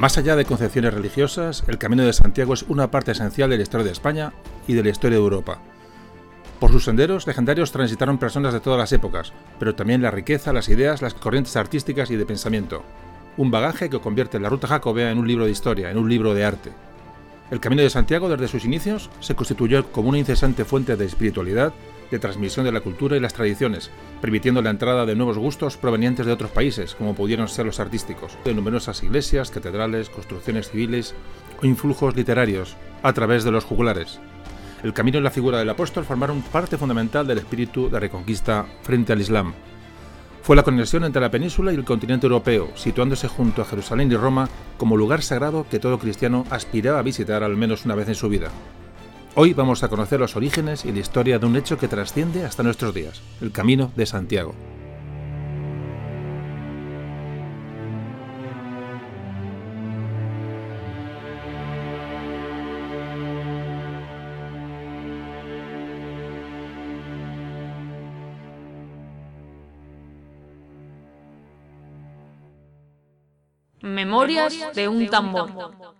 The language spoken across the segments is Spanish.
Más allá de concepciones religiosas, el Camino de Santiago es una parte esencial de la historia de España y de la historia de Europa. Por sus senderos legendarios transitaron personas de todas las épocas, pero también la riqueza, las ideas, las corrientes artísticas y de pensamiento. Un bagaje que convierte la ruta jacobea en un libro de historia, en un libro de arte. El Camino de Santiago desde sus inicios se constituyó como una incesante fuente de espiritualidad, de transmisión de la cultura y las tradiciones, permitiendo la entrada de nuevos gustos provenientes de otros países, como pudieron ser los artísticos, de numerosas iglesias, catedrales, construcciones civiles o influjos literarios, a través de los jugulares. El camino y la figura del apóstol formaron parte fundamental del espíritu de reconquista frente al Islam. Fue la conexión entre la península y el continente europeo, situándose junto a Jerusalén y Roma como lugar sagrado que todo cristiano aspiraba a visitar al menos una vez en su vida. Hoy vamos a conocer los orígenes y la historia de un hecho que trasciende hasta nuestros días, el Camino de Santiago. Memorias de un tambor.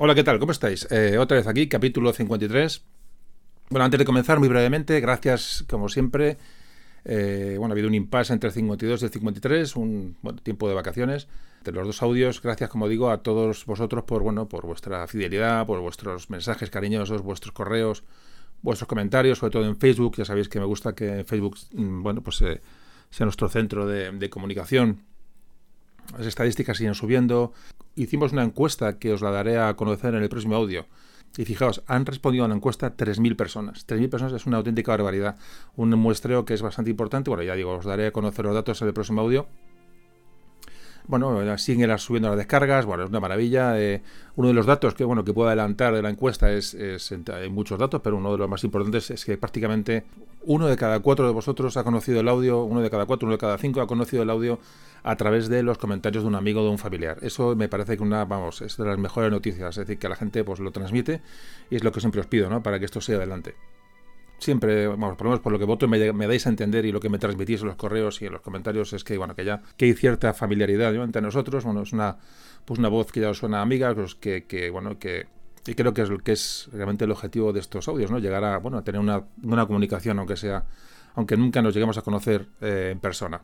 Hola, ¿qué tal? ¿Cómo estáis? Eh, otra vez aquí, capítulo 53. Bueno, antes de comenzar, muy brevemente, gracias, como siempre. Eh, bueno, ha habido un impasse entre el 52 y el 53, un tiempo de vacaciones. De los dos audios, gracias, como digo, a todos vosotros por, bueno, por vuestra fidelidad, por vuestros mensajes cariñosos, vuestros correos, vuestros comentarios, sobre todo en Facebook. Ya sabéis que me gusta que Facebook, mm, bueno, pues eh, sea nuestro centro de comunicación. Las estadísticas siguen subiendo hicimos una encuesta que os la daré a conocer en el próximo audio. Y fijaos, han respondido a la encuesta 3.000 personas. 3.000 personas es una auténtica barbaridad. Un muestreo que es bastante importante. Bueno, ya digo, os daré a conocer los datos en el próximo audio. Bueno, siguen subiendo las descargas, bueno, es una maravilla. Eh, uno de los datos que bueno que puedo adelantar de la encuesta es, hay muchos datos, pero uno de los más importantes es que prácticamente uno de cada cuatro de vosotros ha conocido el audio, uno de cada cuatro, uno de cada cinco ha conocido el audio a través de los comentarios de un amigo o de un familiar. Eso me parece que una, vamos, es de las mejores noticias, es decir, que la gente pues lo transmite y es lo que siempre os pido, ¿no? Para que esto siga adelante siempre, vamos, por lo menos por lo que voto me, me, dais a entender y lo que me transmitís en los correos y en los comentarios es que, bueno, que ya que hay cierta familiaridad entre nosotros, bueno, es una, pues una voz que ya os suena amiga, pues que, que bueno, que y creo que es, que es realmente el objetivo de estos audios, ¿no? Llegar a, bueno, a tener una, una comunicación, aunque sea, aunque nunca nos lleguemos a conocer eh, en persona.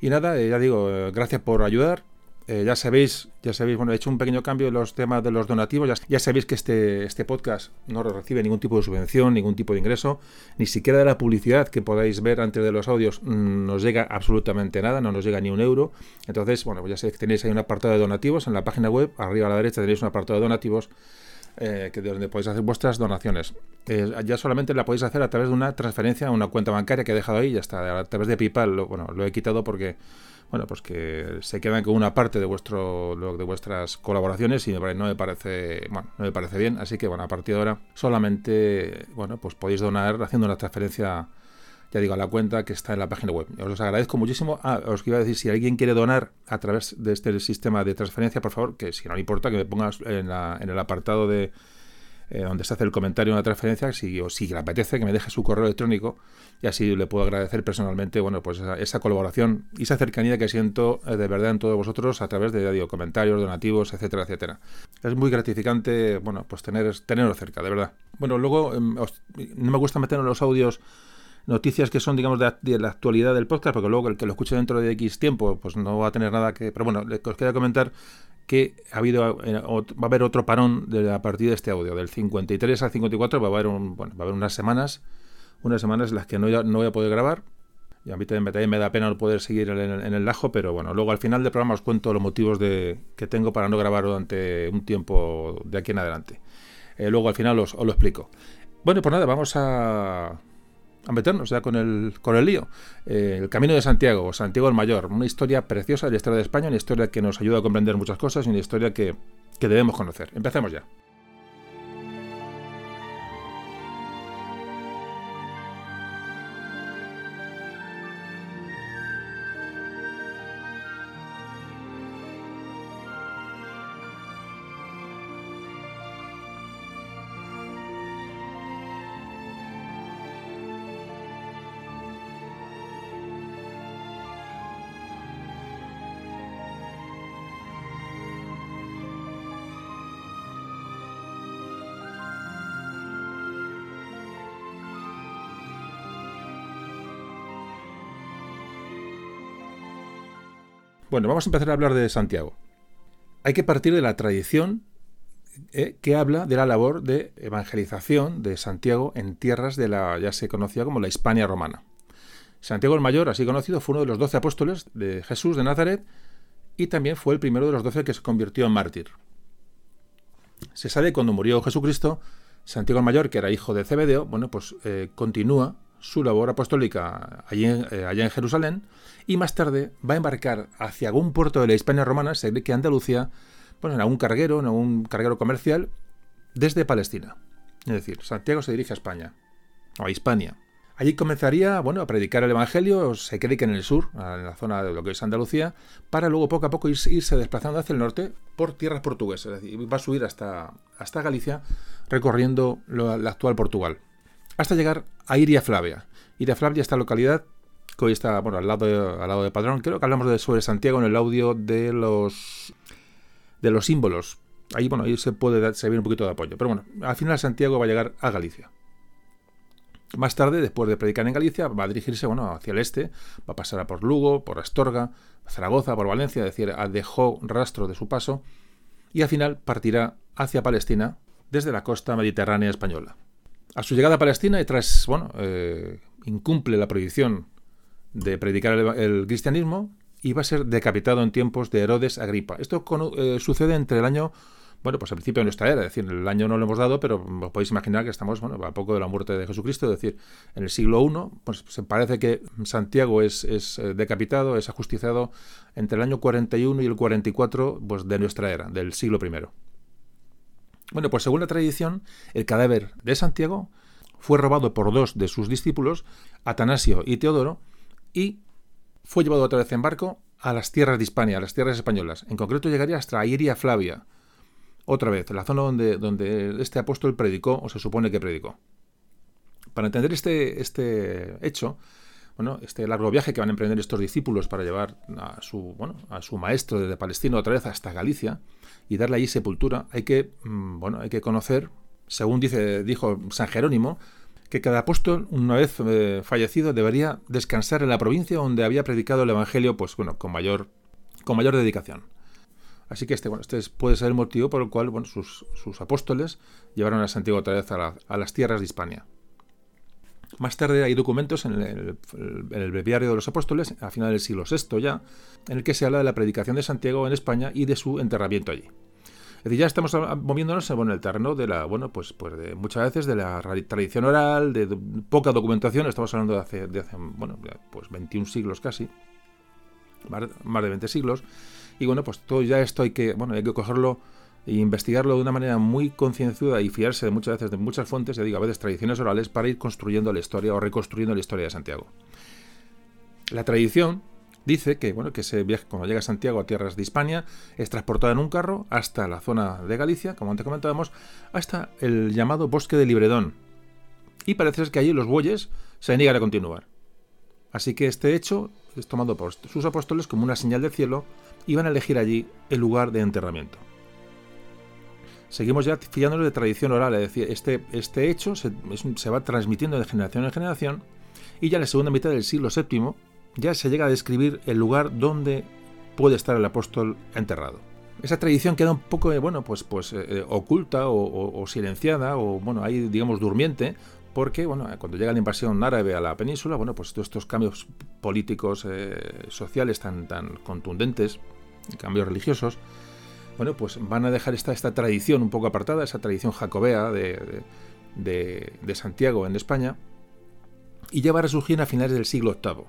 Y nada, eh, ya digo, eh, gracias por ayudar, eh, ya sabéis, ya sabéis, bueno, he hecho un pequeño cambio en los temas de los donativos. Ya, sabéis que este, este podcast no recibe ningún tipo de subvención, ningún tipo de ingreso, ni siquiera de la publicidad que podáis ver antes de los audios mm, nos llega absolutamente nada, no nos llega ni un euro. Entonces, bueno, pues ya sabéis que tenéis ahí un apartado de donativos en la página web, arriba a la derecha tenéis un apartado de donativos. Eh, que donde podéis hacer vuestras donaciones. Eh, ya solamente la podéis hacer a través de una transferencia a una cuenta bancaria que he dejado ahí, ya está, a través de PayPal. bueno, lo he quitado porque bueno, pues que se quedan con una parte de vuestro de vuestras colaboraciones y no me parece, bueno, no me parece bien, así que bueno, a partir de ahora solamente, bueno, pues podéis donar haciendo una transferencia ya digo, a la cuenta que está en la página web. Os agradezco muchísimo. Ah, os iba a decir, si alguien quiere donar a través de este sistema de transferencia, por favor, que si no le importa, que me pongas en, en el apartado de, eh, donde se hace el comentario de una transferencia, si, o si le apetece, que me deje su correo electrónico y así le puedo agradecer personalmente bueno, pues esa, colaboración y esa cercanía que siento eh, de verdad en todos vosotros a través de digo, comentarios, donativos, etcétera, etcétera. Es muy gratificante, bueno, pues tener, tenerlo cerca, de verdad. Bueno, luego em, no me gusta meter en los audios noticias que son, digamos, de, la actualidad del podcast, porque luego el que lo escuche dentro de X tiempo, pues no va a tener nada que... Pero bueno, os quería comentar que ha habido eh, va a haber otro parón de, a partir de este audio, del 53 al 54 va a haber un, bueno, va a haber unas semanas, unas semanas en las que no, no voy a poder grabar. Y a mí también, me da pena no poder seguir en el, en el, lajo, pero bueno, luego al final del programa os cuento los motivos de, que tengo para no grabar durante un tiempo de aquí en adelante. Eh, luego al final os, os lo explico. Bueno, pues nada, vamos a, a meternos ya con el, con el lío. Eh, el Camino de Santiago, Santiago el Mayor, una historia preciosa de la historia de España, una historia que nos ayuda a comprender muchas cosas y una historia que, que debemos conocer. Empecemos ya. Bueno, vamos a empezar a hablar de Santiago. Hay que partir de la tradición eh, que habla de la labor de evangelización de Santiago en tierras de la ya se conocía como la Hispania romana. Santiago el Mayor, así conocido, fue uno de los doce apóstoles de Jesús de Nazaret y también fue el primero de los doce que se convirtió en mártir. Se sabe que cuando murió Jesucristo, Santiago el Mayor, que era hijo de Cebedeo, bueno, pues eh, continúa su labor apostólica allí eh, allá en Jerusalén y más tarde va a embarcar hacia algún puerto de la Hispania romana, se cree que Andalucía, bueno, en algún carguero, en algún carguero comercial, desde Palestina. Es decir, Santiago se dirige a España, o a Hispania. Allí comenzaría, bueno, a predicar el Evangelio, se cree que en el sur, en la zona de lo que es Andalucía, para luego poco a poco irse, desplazando hacia el norte por tierras portuguesas. Es decir, va a subir hasta, hasta Galicia, recorriendo la actual Portugal, hasta llegar a Iria Flavia. Iria Flavia, esta localidad, que hoy está al, lado de, al lado de Padrón, creo que hablamos de, sobre Santiago en el audio de los, de los símbolos. Ahí, bueno, ahí se puede servir un poquito de apoyo. Pero bueno, al final Santiago va a llegar a Galicia. Más tarde, después de predicar en Galicia, va a dirigirse bueno, hacia el este, va a pasar por Lugo, por Astorga, Zaragoza, por Valencia, es decir, dejó rastro de su paso, y al final partirá hacia Palestina desde la costa mediterránea española. A su llegada a Palestina, y tras, bueno, eh, incumple la prohibición de predicar el, cristianismo, y va a ser decapitado en tiempos de Herodes Agripa. Esto eh, sucede entre el año bueno, pues al principio de nuestra era, es decir, el año no lo hemos dado, pero os podéis imaginar que estamos, bueno, a poco de la muerte de Jesucristo, es decir, en el siglo I, pues se parece que Santiago es, eh, decapitado, es ajusticiado entre el año 41 y el 44 pues, de nuestra era, del siglo I. Bueno, pues según la tradición, el cadáver de Santiago fue robado por dos de sus discípulos, Atanasio y Teodoro, y fue llevado otra vez en barco a las tierras de Hispania, a las tierras españolas. En concreto llegaría hasta Iria Flavia, otra vez, la zona donde, donde este apóstol predicó, o se supone que predicó. Para entender este, este hecho, bueno, este largo viaje que van a emprender estos discípulos para llevar a su, bueno, a su maestro desde Palestina otra vez hasta Galicia y darle allí sepultura, hay que, mm, bueno, hay que conocer, según dice, dijo San Jerónimo, que cada apóstol, una vez eh, fallecido, debería descansar en la provincia donde había predicado el Evangelio, pues bueno, con mayor, con mayor dedicación. Así que este, bueno, este puede ser el motivo por el cual bueno, sus, apóstoles llevaron a Santiago otra vez a, las tierras de Hispania. Más tarde hay documentos en el, el, breviario de los apóstoles, a final del siglo VI ya, en el que se habla de la predicación de Santiago en España y de su enterramiento allí. Es decir, ya estamos moviéndonos en el terreno de la, bueno, pues, pues de muchas veces de la tradición oral, de, poca documentación, estamos hablando de hace, de hace bueno, pues 21 siglos casi, más de 20 siglos, y bueno, pues todo ya esto hay que, bueno, hay que cogerlo e investigarlo de una manera muy concienzuda y fiarse de muchas veces de muchas fuentes, ya digo, a veces tradiciones orales, para ir construyendo la historia o reconstruyendo la historia de Santiago. La tradición dice que, bueno, que ese viaje, cuando llega a Santiago a tierras de Hispania, es transportado en un carro hasta la zona de Galicia, como antes comentábamos, hasta el llamado bosque de Libredón. Y parece ser que allí los bueyes se niegan a continuar. Así que este hecho es tomado por sus apóstoles como una señal del cielo y van a elegir allí el lugar de enterramiento. Seguimos ya fiándonos de tradición oral, es decir, este, este hecho se, va transmitiendo de generación en generación y ya en la segunda mitad del siglo VII ya se llega a describir el lugar donde puede estar el apóstol enterrado. Esa tradición queda un poco, eh, bueno, pues, pues eh, oculta o, silenciada o, bueno, ahí digamos durmiente porque bueno, cuando llega la invasión árabe a la península, bueno, pues todos estos cambios políticos, eh, sociales tan, tan contundentes, cambios religiosos, bueno, pues van a dejar esta, tradición un poco apartada, esa tradición jacobea de, de, Santiago en España, y ya va a resurgir a finales del siglo VIII.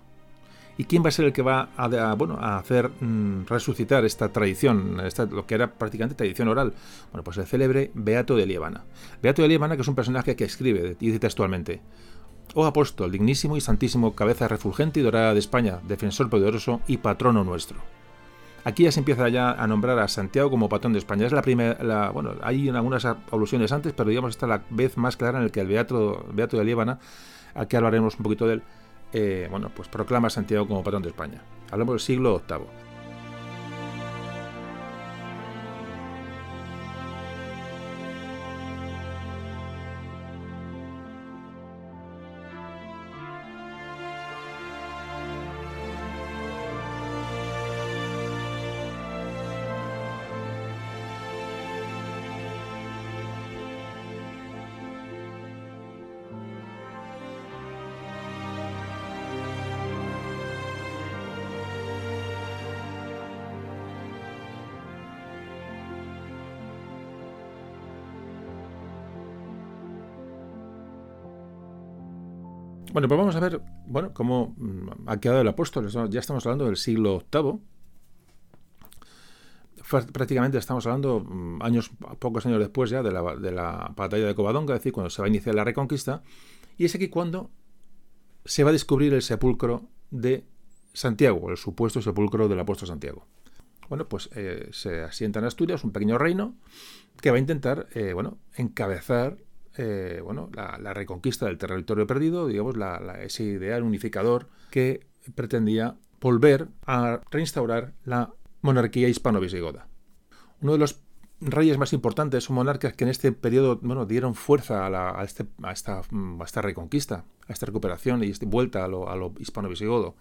¿Y quién va a ser el que va a, bueno, a hacer mm, resucitar esta tradición, lo que era prácticamente tradición oral? Bueno, pues el célebre Beato de Liébana. Beato de Liébana, que es un personaje que escribe, dice textualmente, Oh apóstol, dignísimo y santísimo, cabeza refulgente y dorada de España, defensor poderoso y patrono nuestro. Aquí ya se empieza ya a nombrar a Santiago como patrón de España. Es la primera, bueno, hay algunas alusiones antes, pero digamos esta es la vez más clara en el que el Beato, Beato de Líbana, aquí hablaremos un poquito de él, eh, bueno, pues proclama a Santiago como patrón de España. Hablamos del siglo VIII. Bueno, pues vamos a ver bueno, cómo mm, ha quedado el apóstol. Ya estamos hablando del siglo VIII. Prácticamente estamos hablando mm, años, pocos años después ya de la, de la batalla de Covadonga, es decir, cuando se va a iniciar la reconquista. Y es aquí cuando se va a descubrir el sepulcro de Santiago, el supuesto sepulcro del apóstol Santiago. Bueno, pues eh, se asienta en Asturias un pequeño reino que va a intentar, eh, bueno, encabezar eh, bueno, la, reconquista del territorio perdido, digamos, ese ideal unificador que pretendía volver a reinstaurar la monarquía hispano-visigoda. Uno de los reyes más importantes o monarcas que en este periodo bueno, dieron fuerza a, este, esta, reconquista, a esta recuperación y esta vuelta a lo, hispano-visigodo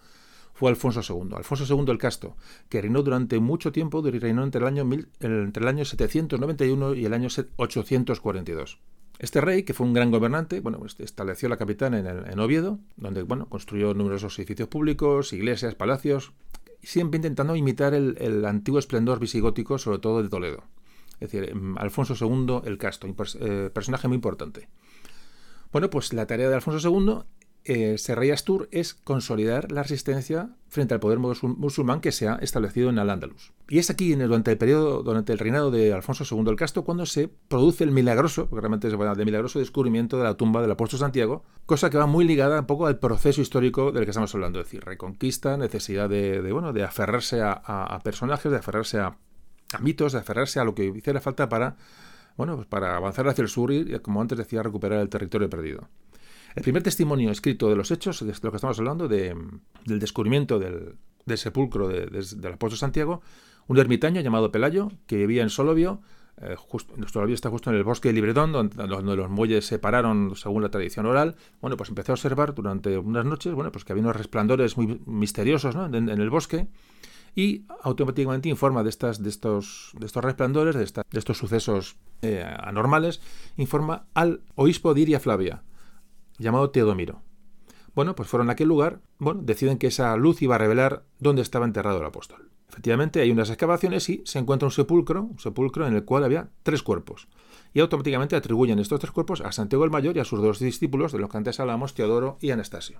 fue Alfonso II. Alfonso II el Casto, que reinó durante mucho tiempo, reinó año, entre el año 791 y el año 842. Este rey, que fue un gran gobernante, bueno, pues estableció la capital en, Oviedo, donde bueno, construyó numerosos edificios públicos, iglesias, palacios, siempre intentando imitar el, antiguo esplendor visigótico, sobre todo de Toledo. Es decir, em, Alfonso II el Casto, eh, personaje muy importante. Bueno, pues la tarea de Alfonso II eh, Serrey Astur es consolidar la resistencia frente al poder musulmán que se ha establecido en Al-Ándalus. Y es aquí, durante el periodo, durante el reinado de Alfonso II el Casto, cuando se produce el milagroso, porque realmente es de milagroso descubrimiento de la tumba del apóstol Santiago, cosa que va muy ligada un poco al proceso histórico del que estamos hablando, es decir, reconquista, necesidad de, bueno, de aferrarse a, personajes, de aferrarse a, mitos, de aferrarse a lo que hiciera falta para, bueno, pues para avanzar hacia el sur y, como antes decía, recuperar el territorio perdido. El primer testimonio escrito de los hechos, de lo que estamos hablando, del descubrimiento del, sepulcro del apóstol Santiago, un ermitaño llamado Pelayo, que vivía en Solovio, eh, Solovio está justo en el bosque de Libredón, donde, los muelles se pararon según la tradición oral. Bueno, pues empecé a observar durante unas noches, bueno, pues que había unos resplandores muy misteriosos en, el bosque y automáticamente informa de, estas, de, estos, de estos resplandores, de, de estos sucesos eh, anormales, informa al obispo de Iria Flavia, llamado Teodomiro. Bueno, pues fueron a aquel lugar, bueno, deciden que esa luz iba a revelar dónde estaba enterrado el apóstol. Efectivamente, hay unas excavaciones y se encuentra un sepulcro, un sepulcro en el cual había tres cuerpos. Y automáticamente atribuyen estos tres cuerpos a Santiago el Mayor y a sus dos discípulos, de los que antes hablamos, Teodoro y Anastasio.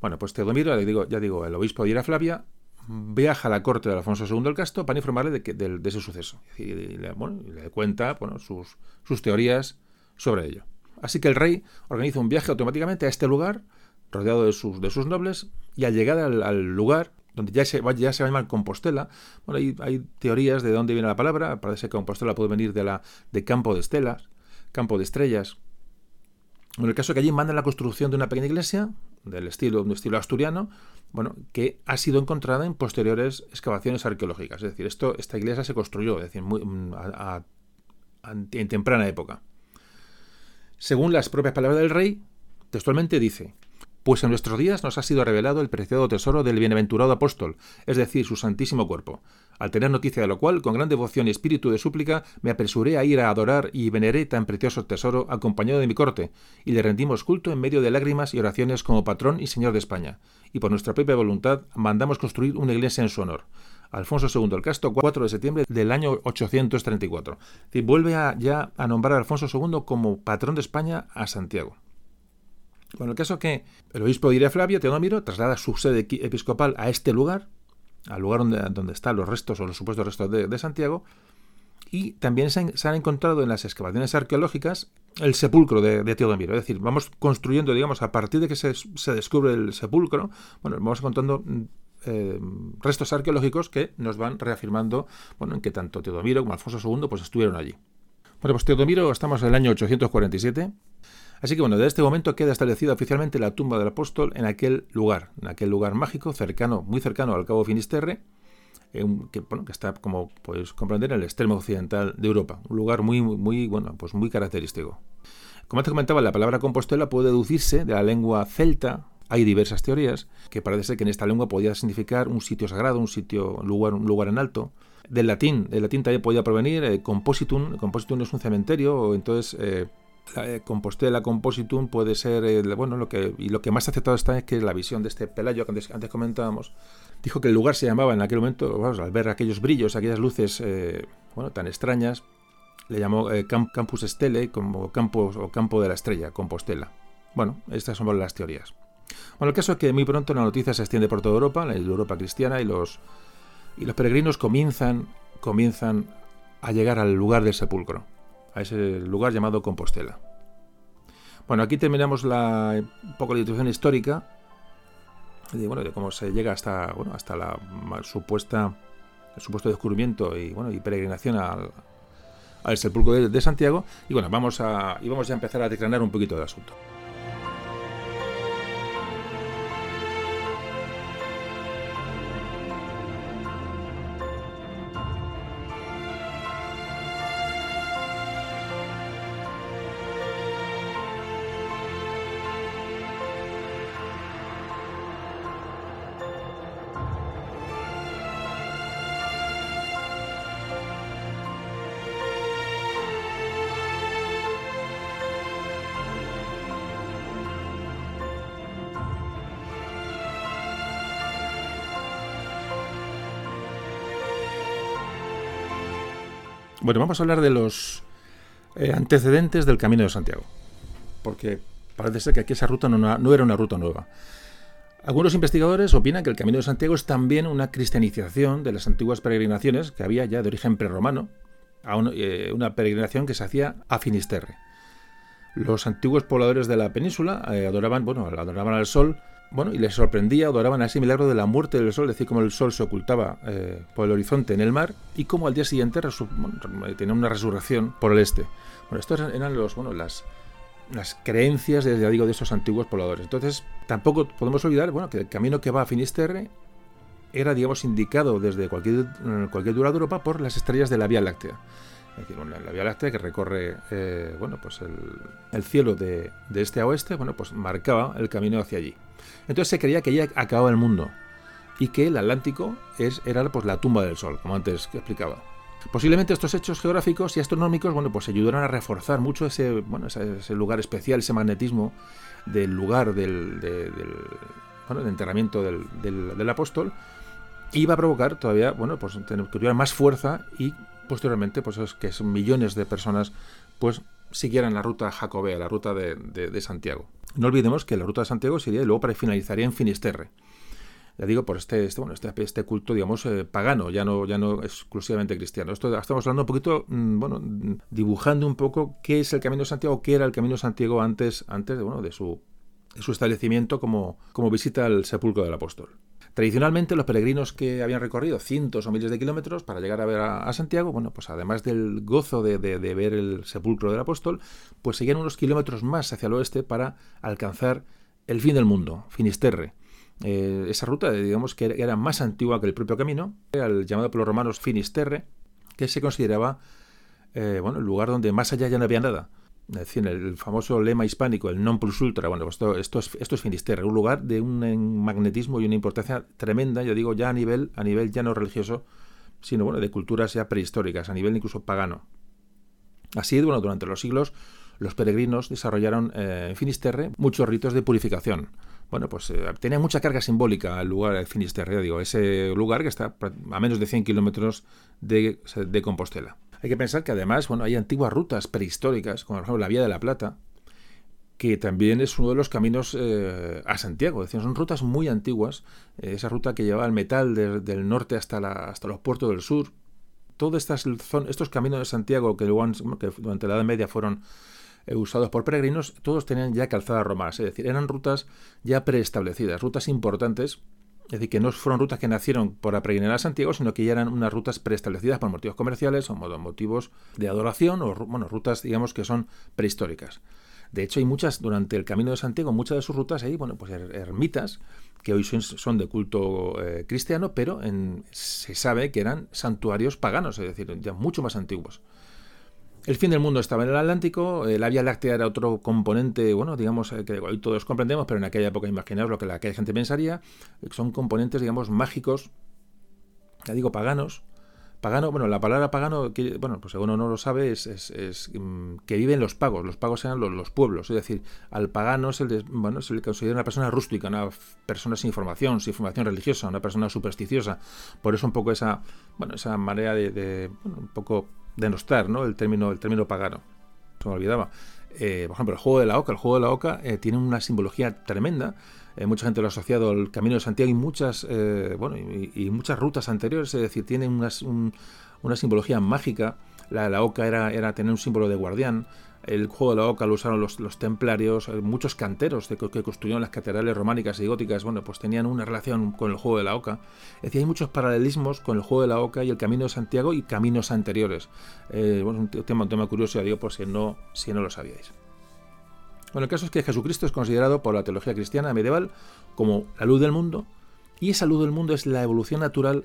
Bueno, pues Teodomiro, ya digo, ya digo el obispo de Ira Flavia, viaja a la corte de Alfonso II el Casto para informarle de, que, de, ese suceso. Y le, le cuenta bueno, sus teorías sobre ello. Así que el rey organiza un viaje automáticamente a este lugar, rodeado de sus, de sus nobles, y al llegar al, lugar, donde ya se, ya se llama Compostela, bueno, hay, teorías de dónde viene la palabra, parece que Compostela puede venir de, la, de campo de estelas, campo de estrellas. En el caso que allí mandan la construcción de una pequeña iglesia, del estilo, un estilo asturiano, bueno, que ha sido encontrada en posteriores excavaciones arqueológicas. Es decir, esto, esta iglesia se construyó, es decir, muy, en temprana época. Según las propias palabras del rey, textualmente dice, pues en nuestros días nos ha sido revelado el preciado tesoro del bienaventurado apóstol, es decir, su santísimo cuerpo. Al tener noticia de lo cual, con gran devoción y espíritu de súplica, me apresuré a ir a adorar y veneré tan precioso tesoro acompañado de mi corte, y le rendimos culto en medio de lágrimas y oraciones como patrón y señor de España, y por nuestra propia voluntad mandamos construir una iglesia en su honor. Alfonso II el Casto, 4 de septiembre del año 834. Y vuelve ya a nombrar a Alfonso II como patrón de España a Santiago. Bueno, el caso que el obispo de Iria Flavia, Teodomiro, traslada su sede episcopal a este lugar, al lugar donde, donde están los restos o los supuestos restos de, Santiago, y también se han, encontrado en las excavaciones arqueológicas el sepulcro de, Teodomiro. Es decir, vamos construyendo, digamos, a partir de que se, se descubre el sepulcro, bueno, vamos encontrando eh, restos arqueológicos que nos van reafirmando bueno, en que tanto Teodomiro como Alfonso II pues, estuvieron allí. Bueno, pues Teodomiro estamos en el año 847, así que bueno, desde este momento queda establecida oficialmente la tumba del apóstol en aquel lugar, en aquel lugar mágico, cercano, muy cercano al Cabo Finisterre, eh, que, bueno, que está, como podéis comprender, en el extremo occidental de Europa, un lugar muy, muy, bueno, pues muy característico. Como te comentaba, la palabra Compostela puede deducirse de la lengua celta hay diversas teorías que parece ser que en esta lengua podía significar un sitio sagrado, un sitio, un lugar, un lugar en alto. Del latín, del latín también podía provenir eh, compositum, compositum es un cementerio, entonces eh, eh, Compostela compositum puede ser, eh, bueno, lo que, y lo que más aceptado está es que la visión de este Pelayo que antes, comentábamos, dijo que el lugar se llamaba en aquel momento, vamos, al ver aquellos brillos, aquellas luces, bueno, tan extrañas, le llamó Campus Stele como campo o campo de la estrella, Compostela. Bueno, estas son las teorías. Bueno, el caso es que muy pronto la noticia se extiende por toda Europa, la Europa cristiana, y los, y los peregrinos comienzan, comienzan a llegar al lugar del sepulcro, a ese lugar llamado Compostela. Bueno, aquí terminamos la, un poco la introducción histórica de, cómo se llega hasta, bueno, hasta la supuesta, el supuesto descubrimiento y, bueno, y peregrinación al, al sepulcro de, de, Santiago. Y bueno, vamos a, y vamos a empezar a declarar un poquito del asunto. Bueno, vamos a hablar de los eh, antecedentes del Camino de Santiago, porque parece ser que aquí esa ruta no, era una ruta nueva. Algunos investigadores opinan que el Camino de Santiago es también una cristianización de las antiguas peregrinaciones que había ya de origen prerromano, eh, una peregrinación que se hacía a Finisterre. Los antiguos pobladores de la península eh, adoraban, bueno, adoraban al sol bueno, y les sorprendía, adoraban a ese milagro de la muerte del sol, es decir, cómo el sol se ocultaba eh, por el horizonte en el mar y cómo al día siguiente tenía una resurrección por el este. Bueno, estos eran los, bueno, las, las creencias, ya digo, de esos antiguos pobladores. Entonces, tampoco podemos olvidar, bueno, que el camino que va a Finisterre era, digamos, indicado desde cualquier, cualquier lugar de Europa por las estrellas de la Vía Láctea. Es decir, la Vía Láctea que recorre eh, bueno, pues el, el cielo de, de, este a oeste, bueno, pues marcaba el camino hacia allí. Entonces se creía que ya acababa el mundo y que el Atlántico es, era pues, la tumba del Sol, como antes explicaba. Posiblemente estos hechos geográficos y astronómicos bueno, pues ayudaron a reforzar mucho ese, bueno, ese, lugar especial, ese magnetismo del lugar del, de, del, enterramiento del, del, del, apóstol, iba a provocar todavía bueno, pues, que tuviera más fuerza y posteriormente pues, es que son millones de personas pues, siguieran la ruta jacobea, la ruta de, Santiago. No olvidemos que la ruta de Santiago sería luego para finalizaría en Finisterre. Ya digo, por este, este, bueno, este, este culto, digamos, eh, pagano, ya no, ya no exclusivamente cristiano. Esto estamos hablando un poquito, mmm, bueno, dibujando un poco qué es el Camino de Santiago, qué era el Camino de Santiago antes, antes de, bueno, de su, su establecimiento como, como visita al sepulcro del apóstol. Tradicionalmente los peregrinos que habían recorrido cientos o miles de kilómetros para llegar a ver a, Santiago, bueno, pues además del gozo de, ver el sepulcro del apóstol, pues seguían unos kilómetros más hacia el oeste para alcanzar el fin del mundo, Finisterre. Eh, esa ruta, digamos que era más antigua que el propio camino, era el llamado por los romanos Finisterre, que se consideraba eh, bueno, el lugar donde más allá ya no había nada es decir, el famoso lema hispánico, el non plus ultra, bueno, pues esto, esto, es, esto es Finisterre, un lugar de un magnetismo y una importancia tremenda, yo digo, ya a nivel, a nivel ya no religioso, sino bueno, de culturas ya prehistóricas, a nivel incluso pagano. Así, bueno, durante los siglos, los peregrinos desarrollaron eh, en Finisterre muchos ritos de purificación. Bueno, pues eh, tenía mucha carga simbólica el lugar de Finisterre, digo, ese lugar que está a menos de 100 kilómetros de, de Compostela. Hay que pensar que además, bueno, hay antiguas rutas prehistóricas, como por ejemplo la Vía de la Plata, que también es uno de los caminos eh, a Santiago. Es decir, son rutas muy antiguas. Eh, esa ruta que lleva el metal de, del norte hasta, los puertos del sur. Todos son, estos caminos de Santiago que, durante la Edad Media fueron eh, usados por peregrinos, todos tenían ya calzadas romanas. Es decir, eran rutas ya preestablecidas, rutas importantes es decir, que no fueron rutas que nacieron por peregrinar a Santiago, sino que ya eran unas rutas preestablecidas por motivos comerciales o motivos de adoración o bueno, rutas, digamos, que son prehistóricas. De hecho, hay muchas, durante el Camino de Santiago, muchas de sus rutas hay, bueno, pues er, ermitas que hoy son, son de culto eh, cristiano, pero en, se sabe que eran santuarios paganos, es decir, ya mucho más antiguos. El fin del mundo estaba en el Atlántico, eh, la Vía Láctea era otro componente, bueno, digamos, eh, que hoy todos comprendemos, pero en aquella época imaginaos lo que la, gente pensaría, son componentes, digamos, mágicos, ya digo, paganos. Pagano, bueno, la palabra pagano, que, bueno, pues según uno lo sabe, es, um, que viven los pagos. Los pagos eran los, los, pueblos. Es decir, al pagano se le, bueno, se le considera una persona rústica, una persona sin información, sin información religiosa, una persona supersticiosa. Por eso un poco esa, bueno, esa manera de, un poco denostar ¿no? el, término, el término pagano. Se me olvidaba. Eh, por ejemplo, el juego de la oca. El juego de la oca eh, tiene una simbología tremenda. eh, mucha gente lo ha asociado al Camino de Santiago y muchas, bueno, y, muchas rutas anteriores, es decir, tiene una, una simbología mágica. La, la oca era, era tener un símbolo de guardián, el juego de la oca lo usaron los, los templarios, eh, muchos canteros que construyeron las catedrales románicas y góticas, bueno, pues tenían una relación con el juego de la oca. Es decir, hay muchos paralelismos con el juego de la oca y el Camino de Santiago y caminos anteriores. Eh, un tema, un tema curioso, digo, por si no, si no lo sabíais. Bueno, el caso es que Jesucristo es considerado por la teología cristiana medieval como la luz del mundo, y esa luz del mundo es la evolución natural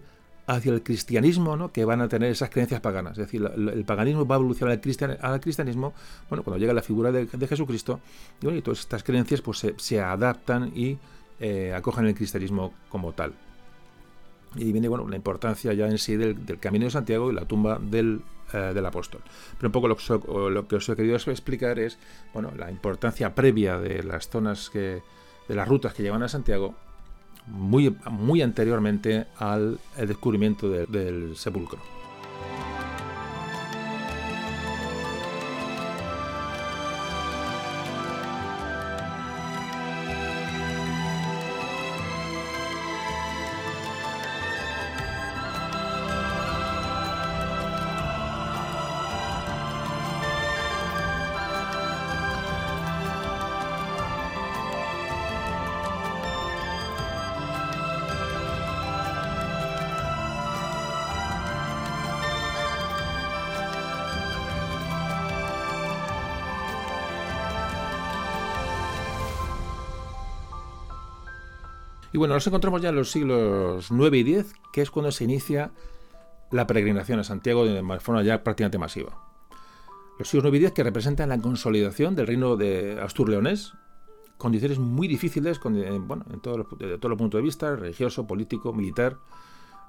hacia el cristianismo, ¿no? que van a tener esas creencias paganas. Es decir, el paganismo va a evolucionar al, cristianismo, bueno, cuando llega la figura de, Jesucristo, y, todas estas creencias pues, se, adaptan y eh, acogen el cristianismo como tal. Y viene bueno, la importancia ya en sí del, camino de Santiago y la tumba del, eh, del apóstol. Pero un poco lo, lo, que os he querido explicar es bueno, la importancia previa de las zonas que, de las rutas que llevan a Santiago muy, muy anteriormente al descubrimiento del sepulcro. Bueno, nos encontramos ya en los siglos 9 y 10, que es cuando se inicia la peregrinación a Santiago de forma ya prácticamente masiva. Los siglos 9 y 10 que representan la consolidación del reino de Astur-Leonés, condiciones muy difíciles eh, bueno, en todo, de todos los puntos de vista, religioso, político, militar.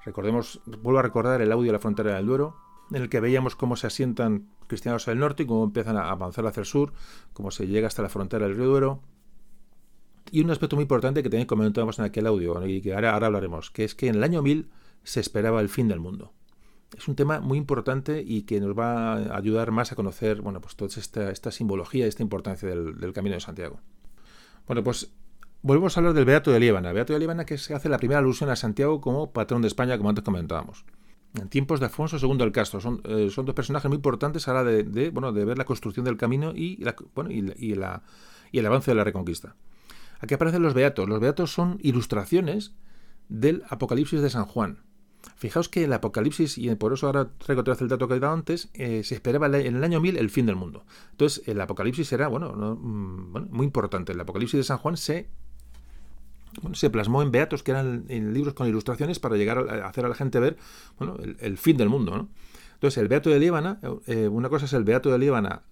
Recordemos, vuelvo a recordar el audio de la frontera del Duero, en el que veíamos cómo se asientan cristianos al norte y cómo empiezan a avanzar hacia el sur, cómo se llega hasta la frontera del río Duero, y un aspecto muy importante que también comentábamos en aquel audio y que ahora, hablaremos, que es que en el año 1000 se esperaba el fin del mundo. Es un tema muy importante y que nos va a ayudar más a conocer bueno, pues toda esta, simbología y esta importancia del, Camino de Santiago. Bueno, pues volvemos a hablar del Beato de Líbana. Beato de Líbana que se hace la primera alusión a Santiago como patrón de España, como antes comentábamos. En tiempos de Alfonso II el Castro. Son, eh, son dos personajes muy importantes a la de, bueno, de ver la construcción del camino y, la, bueno, y, la, y el avance de la reconquista. Aquí aparecen los beatos. Los beatos son ilustraciones del Apocalipsis de San Juan. Fijaos que el Apocalipsis, y por eso ahora traigo otra vez el dato que he dado antes, eh, se esperaba en el año 1000 el fin del mundo. Entonces, el Apocalipsis era, bueno, mm, muy importante. El Apocalipsis de San Juan se, se plasmó en beatos, que eran libros con ilustraciones para llegar a, hacer a la gente ver bueno, el, fin del mundo. Entonces, el Beato de Líbana, eh, una cosa es el Beato de Líbana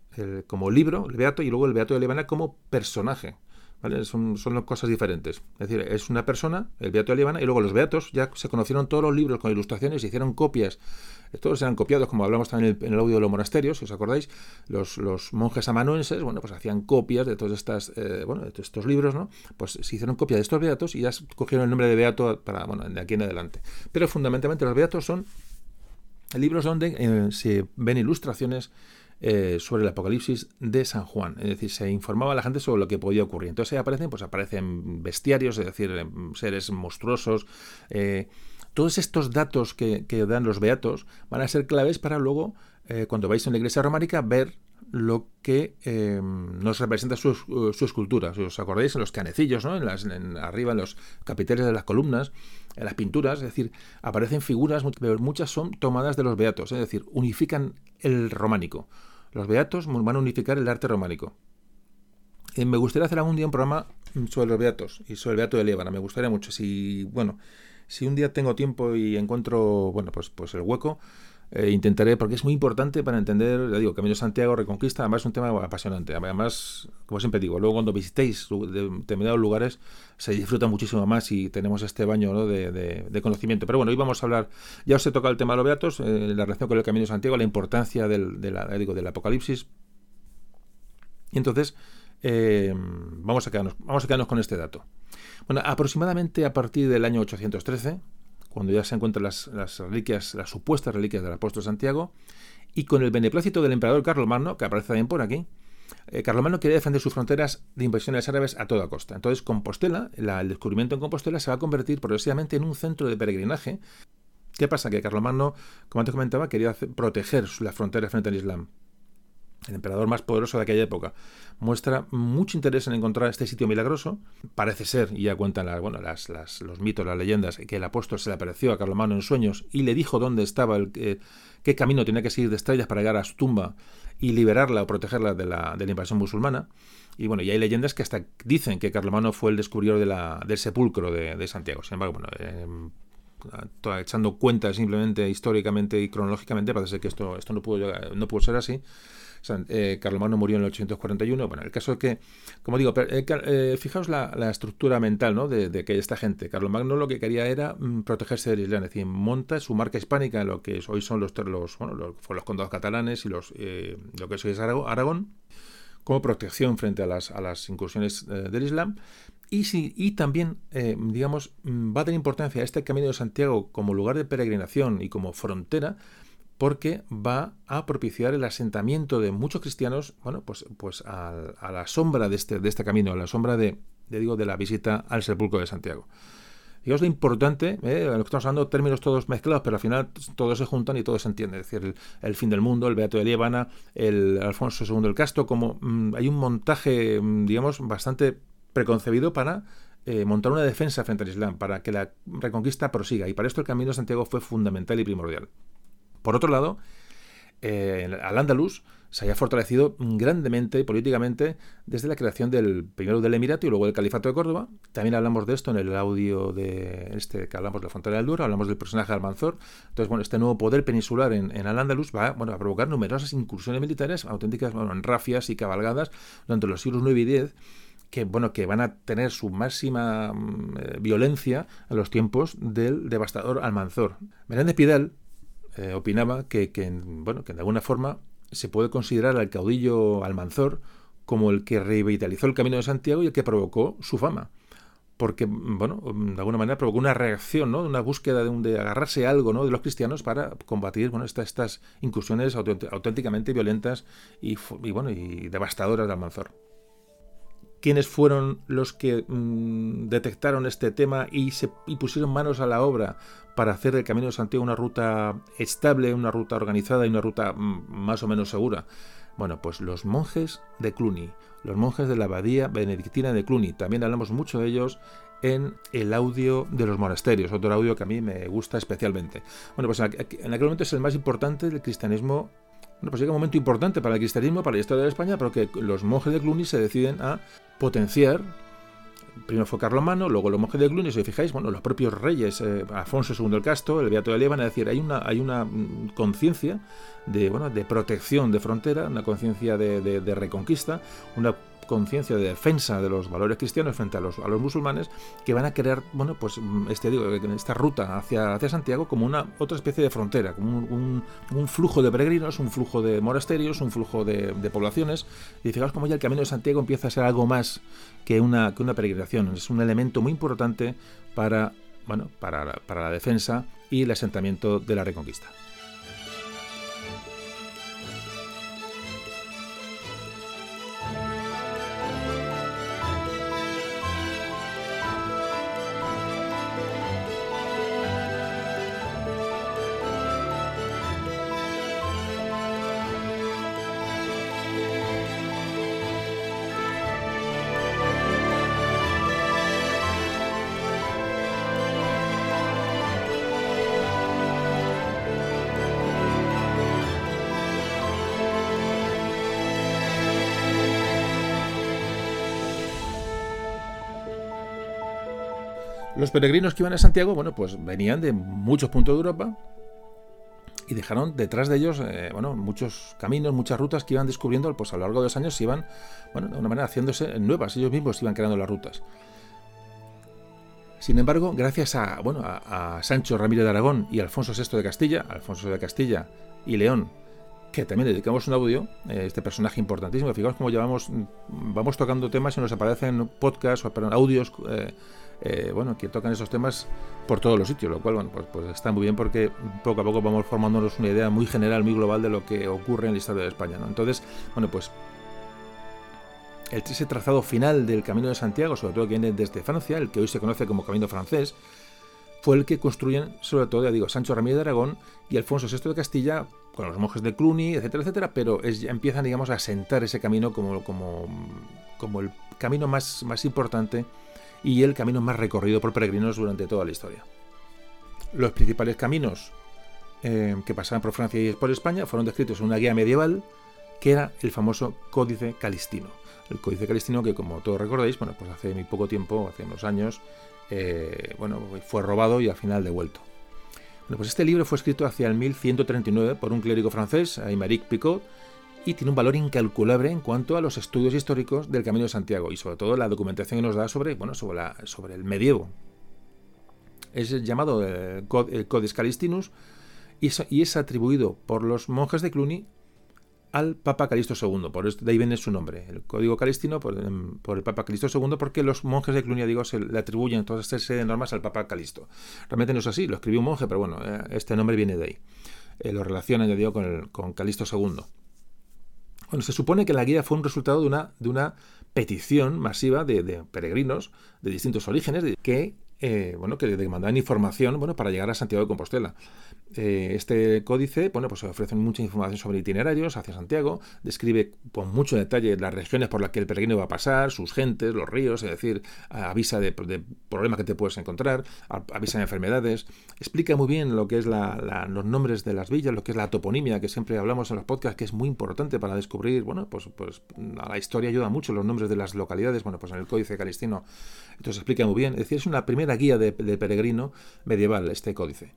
como libro, el Beato, y luego el Beato de Líbana como personaje. Son, son cosas diferentes. Es decir, es una persona, el Beato de Líbana, y luego los Beatos ya se conocieron todos los libros con ilustraciones, se hicieron copias. Todos eran copiados, como hablamos también en el, audio de los monasterios, si os acordáis. Los, los monjes amanuenses, bueno, pues hacían copias de todos estas, eh, bueno, de estos libros, ¿no? Pues se hicieron copias de estos Beatos y ya cogieron el nombre de Beato para, bueno, de aquí en adelante. Pero fundamentalmente los Beatos son libros donde eh, se ven ilustraciones eh, sobre el apocalipsis de San Juan. Es decir, se informaba a la gente sobre lo que podía ocurrir. Entonces aparecen, pues aparecen bestiarios, es decir, em, seres monstruosos. Eh, todos estos datos que, dan los beatos van a ser claves para luego, eh, cuando vais a la iglesia románica, ver lo que em, nos representa su, escultura. Si os acordáis, en los canecillos, ¿no? en las, arriba, en los capiteles de las columnas, en las pinturas, es decir, aparecen figuras, pero muchas son tomadas de los beatos, es decir, unifican el románico. Los beatos van a unificar el arte románico. Y me gustaría hacer algún día un programa sobre los beatos y sobre el beato de Líbana. Me gustaría mucho. Si, bueno, si un día tengo tiempo y encuentro, bueno, pues, pues el hueco, eh, intentaré, porque es muy importante para entender, ya digo, Camino de Santiago, Reconquista, además es un tema apasionante. Además, como siempre digo, luego cuando visitéis determinados lugares se disfruta muchísimo más y tenemos este baño de, conocimiento. Pero bueno, hoy vamos a hablar, ya os he tocado el tema de los beatos, eh, la relación con el Camino de Santiago, la importancia del, de la, digo, del Apocalipsis. Y entonces, eh, vamos, a quedarnos, vamos a quedarnos con este dato. Bueno, aproximadamente a partir del año 813, cuando ya se encuentran las, reliquias, las supuestas reliquias del apóstol Santiago, y con el beneplácito del emperador Carlos Magno, que aparece también por aquí, eh, Carlomagno quería defender sus fronteras de invasiones árabes a toda costa. Entonces, Compostela, el descubrimiento en Compostela, se va a convertir progresivamente en un centro de peregrinaje. ¿Qué pasa? Que Carlomagno, como antes comentaba, quería proteger las fronteras frente al Islam el emperador más poderoso de aquella época, muestra mucho interés en encontrar este sitio milagroso. Parece ser, y ya cuentan bueno, las, los mitos, las leyendas, que el apóstol se le apareció a Carlomagno en sueños y le dijo dónde estaba, el, eh, qué camino tenía que seguir de estrellas para llegar a su tumba y liberarla o protegerla de la, de la invasión musulmana. Y bueno, y hay leyendas que hasta dicen que Carlomagno fue el descubridor de la, del sepulcro de, Santiago. Sin embargo, bueno, em, echando cuentas simplemente históricamente y cronológicamente, parece ser que esto, esto no, pudo no pudo ser así. Eh, Carlomagno murió en el 841. Bueno, el caso es que, como digo, eh, eh, fijaos la, estructura mental ¿no? de, que esta gente. Carlomagno lo que quería era mm, protegerse del Islam, es decir, monta su marca hispánica lo que hoy son los, bueno, los, los condados catalanes y los, lo que hoy es Aragón como protección frente a las, incursiones del Islam. Y, sí, y también, digamos, mm, va a tener importancia este Camino de Santiago como lugar de peregrinación y como frontera porque va a propiciar el asentamiento de muchos cristianos, bueno, pues, pues a, la sombra de este, de este camino, a la sombra de, digo, de la visita al sepulcro de Santiago. Es lo importante, eh, lo que estamos hablando, términos todos mezclados, pero al final todos se juntan y todo se entiende. Es decir, el, fin del mundo, el Beato de Liébana, el Alfonso II el Casto, como mm, hay un montaje, mm, digamos, bastante preconcebido para eh, montar una defensa frente al Islam, para que la reconquista prosiga. Y para esto el camino de Santiago fue fundamental y primordial. Por otro lado, eh, al Andalus se haya fortalecido grandemente políticamente desde la creación del primero del Emirato y luego del Califato de Córdoba. También hablamos de esto en el audio de este que hablamos de la frontera del Duero, hablamos del personaje de Almanzor. Entonces, bueno, este nuevo poder peninsular en, en al Andalus va bueno, a provocar numerosas incursiones militares, auténticas bueno, en rafias y cabalgadas durante los siglos 9 y X que bueno que van a tener su máxima mm, eh, violencia en los tiempos del devastador Almanzor. Menéndez Pidal eh, opinaba que, bueno, que de alguna forma se puede considerar al caudillo Almanzor como el que revitalizó el Camino de Santiago y el que provocó su fama. Porque, bueno, de alguna manera provocó una reacción, ¿no? Una búsqueda de, un, de agarrarse algo, ¿no? De los cristianos para combatir, bueno, estas, estas incursiones auténticamente violentas y, y, bueno, y devastadoras de Almanzor quiénes fueron los que mm, detectaron este tema y, pusieron manos a la obra para hacer del Camino de Santiago una ruta estable, una ruta organizada y una ruta mm, más o menos segura. Bueno, pues los monjes de Cluny, los monjes de la abadía benedictina de Cluny, también hablamos mucho de ellos en el audio de los monasterios, otro audio que a mí me gusta especialmente. Bueno, pues en aquel momento es el más importante del cristianismo bueno, pues llega un momento importante para el cristianismo, para la historia de España, porque los monjes de Cluny se deciden a potenciar. Primero fue Carlomagno, luego los monjes de Cluny, si os fijáis, bueno, los propios reyes, eh, Afonso II el Casto, el Beato de Levan, es decir, hay una, hay una mm, conciencia de, bueno, de protección de frontera, una conciencia de, de reconquista, una conciencia de defensa de los valores cristianos frente a los, a los musulmanes que van a crear, bueno, pues este, digo, esta ruta hacia, hacia Santiago como una otra especie de frontera, como un, un, flujo de peregrinos, un flujo de monasterios, un flujo de, de, poblaciones. Y fijaos cómo ya el camino de Santiago empieza a ser algo más que una, que una peregrinación. Es un elemento muy importante para, bueno, para, para la defensa y el asentamiento de la reconquista. Los peregrinos que iban a Santiago, bueno, pues venían de muchos puntos de Europa y dejaron detrás de ellos, eh, bueno, muchos caminos, muchas rutas que iban descubriendo, pues a lo largo de los años se iban, bueno, de una manera haciéndose nuevas, ellos mismos iban creando las rutas. Sin embargo, gracias a, bueno, a, Sancho Ramírez de Aragón y Alfonso VI de Castilla, Alfonso de Castilla y León, que también dedicamos un audio, eh, este personaje importantísimo, fijaos cómo llevamos, vamos tocando temas y nos aparecen podcasts o audios eh, eh, bueno, que tocan esos temas por todos los sitios, lo cual bueno, pues, pues, está muy bien porque poco a poco vamos formándonos una idea muy general, muy global de lo que ocurre en la historia de España. ¿no? Entonces, bueno, pues ese trazado final del Camino de Santiago, sobre todo que viene desde Francia, el que hoy se conoce como Camino francés, fue el que construyen, sobre todo, ya digo, Sancho Ramírez de Aragón y Alfonso VI de Castilla, con los monjes de Cluny, etcétera, etcétera, pero empiezan, digamos, a sentar ese camino como, el camino más importante y el camino más recorrido por peregrinos durante toda la historia. Los principales caminos eh, que pasaban por Francia y por España fueron descritos en una guía medieval que era el famoso Códice Calistino. El Códice Calistino que, como todos recordáis, bueno, pues hace muy poco tiempo, hace unos años, eh, bueno, fue robado y al final devuelto. Bueno, pues este libro fue escrito hacia el 1139 por un clérigo francés, Aymeric Picot, y tiene un valor incalculable en cuanto a los estudios históricos del Camino de Santiago y sobre todo la documentación que nos da sobre, bueno, sobre, el medievo. Es llamado eh, Codex Calistinus y es, atribuido por los monjes de Cluny al Papa Calisto II, por de ahí viene su nombre, el Código Calistino por, em, el Papa Calisto II, porque los monjes de Cluny, digo, se le atribuyen todas estas serie de normas al Papa Calisto. Realmente no es así, lo escribió un monje, pero bueno, eh, este nombre viene de ahí. Eh, lo relaciona, ya digo, con, el, II. Bueno, se supone que la guía fue un resultado de una, de una petición masiva de, peregrinos de distintos orígenes que, eh, bueno, que información bueno, para llegar a Santiago de Compostela. Eh, este códice bueno, pues ofrece mucha información sobre itinerarios hacia Santiago, describe con mucho detalle las regiones por las que el peregrino va a pasar, sus gentes, los ríos, es decir, avisa de, problemas que te puedes encontrar, avisa de enfermedades, explica muy bien lo que es los nombres de las villas, lo que es la toponimia, que siempre hablamos en los podcasts, que es muy importante para descubrir, bueno, pues, pues a la historia ayuda mucho los nombres de las localidades, bueno, pues en el códice calistino, entonces explica muy bien, es decir, es una primera guía de peregrino medieval este códice.